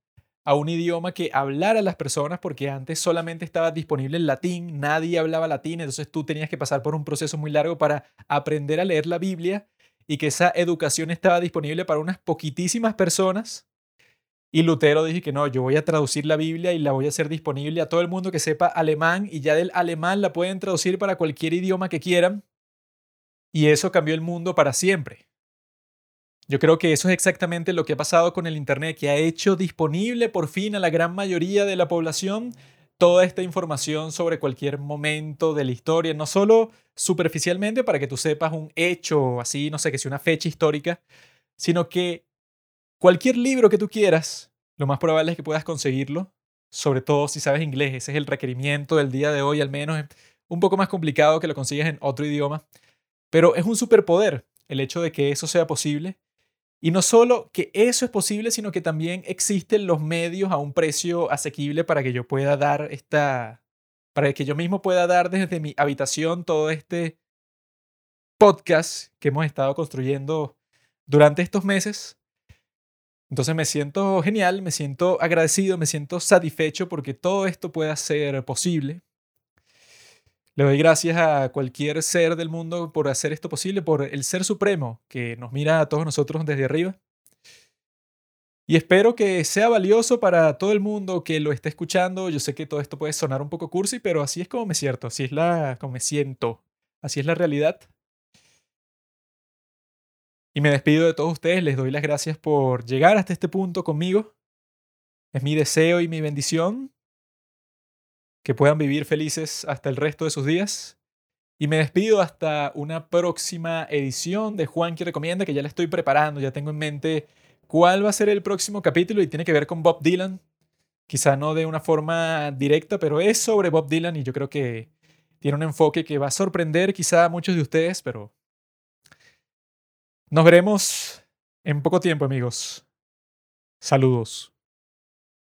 a un idioma que hablara a las personas porque antes solamente estaba disponible el latín, nadie hablaba latín, entonces tú tenías que pasar por un proceso muy largo para aprender a leer la Biblia y que esa educación estaba disponible para unas poquitísimas personas. Y Lutero dijo que no, yo voy a traducir la Biblia y la voy a hacer disponible a todo el mundo que sepa alemán y ya del alemán la pueden traducir para cualquier idioma que quieran. Y eso cambió el mundo para siempre. Yo creo que eso es exactamente lo que ha pasado con el Internet, que ha hecho disponible por fin a la gran mayoría de la población toda esta información sobre cualquier momento de la historia, no solo superficialmente para que tú sepas un hecho así, no sé, que sea una fecha histórica, sino que cualquier libro que tú quieras, lo más probable es que puedas conseguirlo, sobre todo si sabes inglés, ese es el requerimiento del día de hoy, al menos es un poco más complicado que lo consigas en otro idioma, pero es un superpoder el hecho de que eso sea posible y no solo que eso es posible, sino que también existen los medios a un precio asequible para que yo pueda dar esta, para que yo mismo pueda dar desde mi habitación todo este podcast que hemos estado construyendo durante estos meses. Entonces me siento genial, me siento agradecido, me siento satisfecho porque todo esto pueda ser posible. Le doy gracias a cualquier ser del mundo por hacer esto posible, por el ser supremo que nos mira a todos nosotros desde arriba. Y espero que sea valioso para todo el mundo que lo esté escuchando. Yo sé que todo esto puede sonar un poco cursi, pero así es como me siento, así es la como me siento, así es la realidad. Y me despido de todos ustedes, les doy las gracias por llegar hasta este punto conmigo. Es mi deseo y mi bendición que puedan vivir felices hasta el resto de sus días. Y me despido hasta una próxima edición de Juan que recomienda, que ya la estoy preparando, ya tengo en mente cuál va a ser el próximo capítulo y tiene que ver con Bob Dylan. Quizá no de una forma directa, pero es sobre Bob Dylan y yo creo que tiene un enfoque que va a sorprender quizá a muchos de ustedes, pero nos veremos en poco tiempo, amigos. Saludos.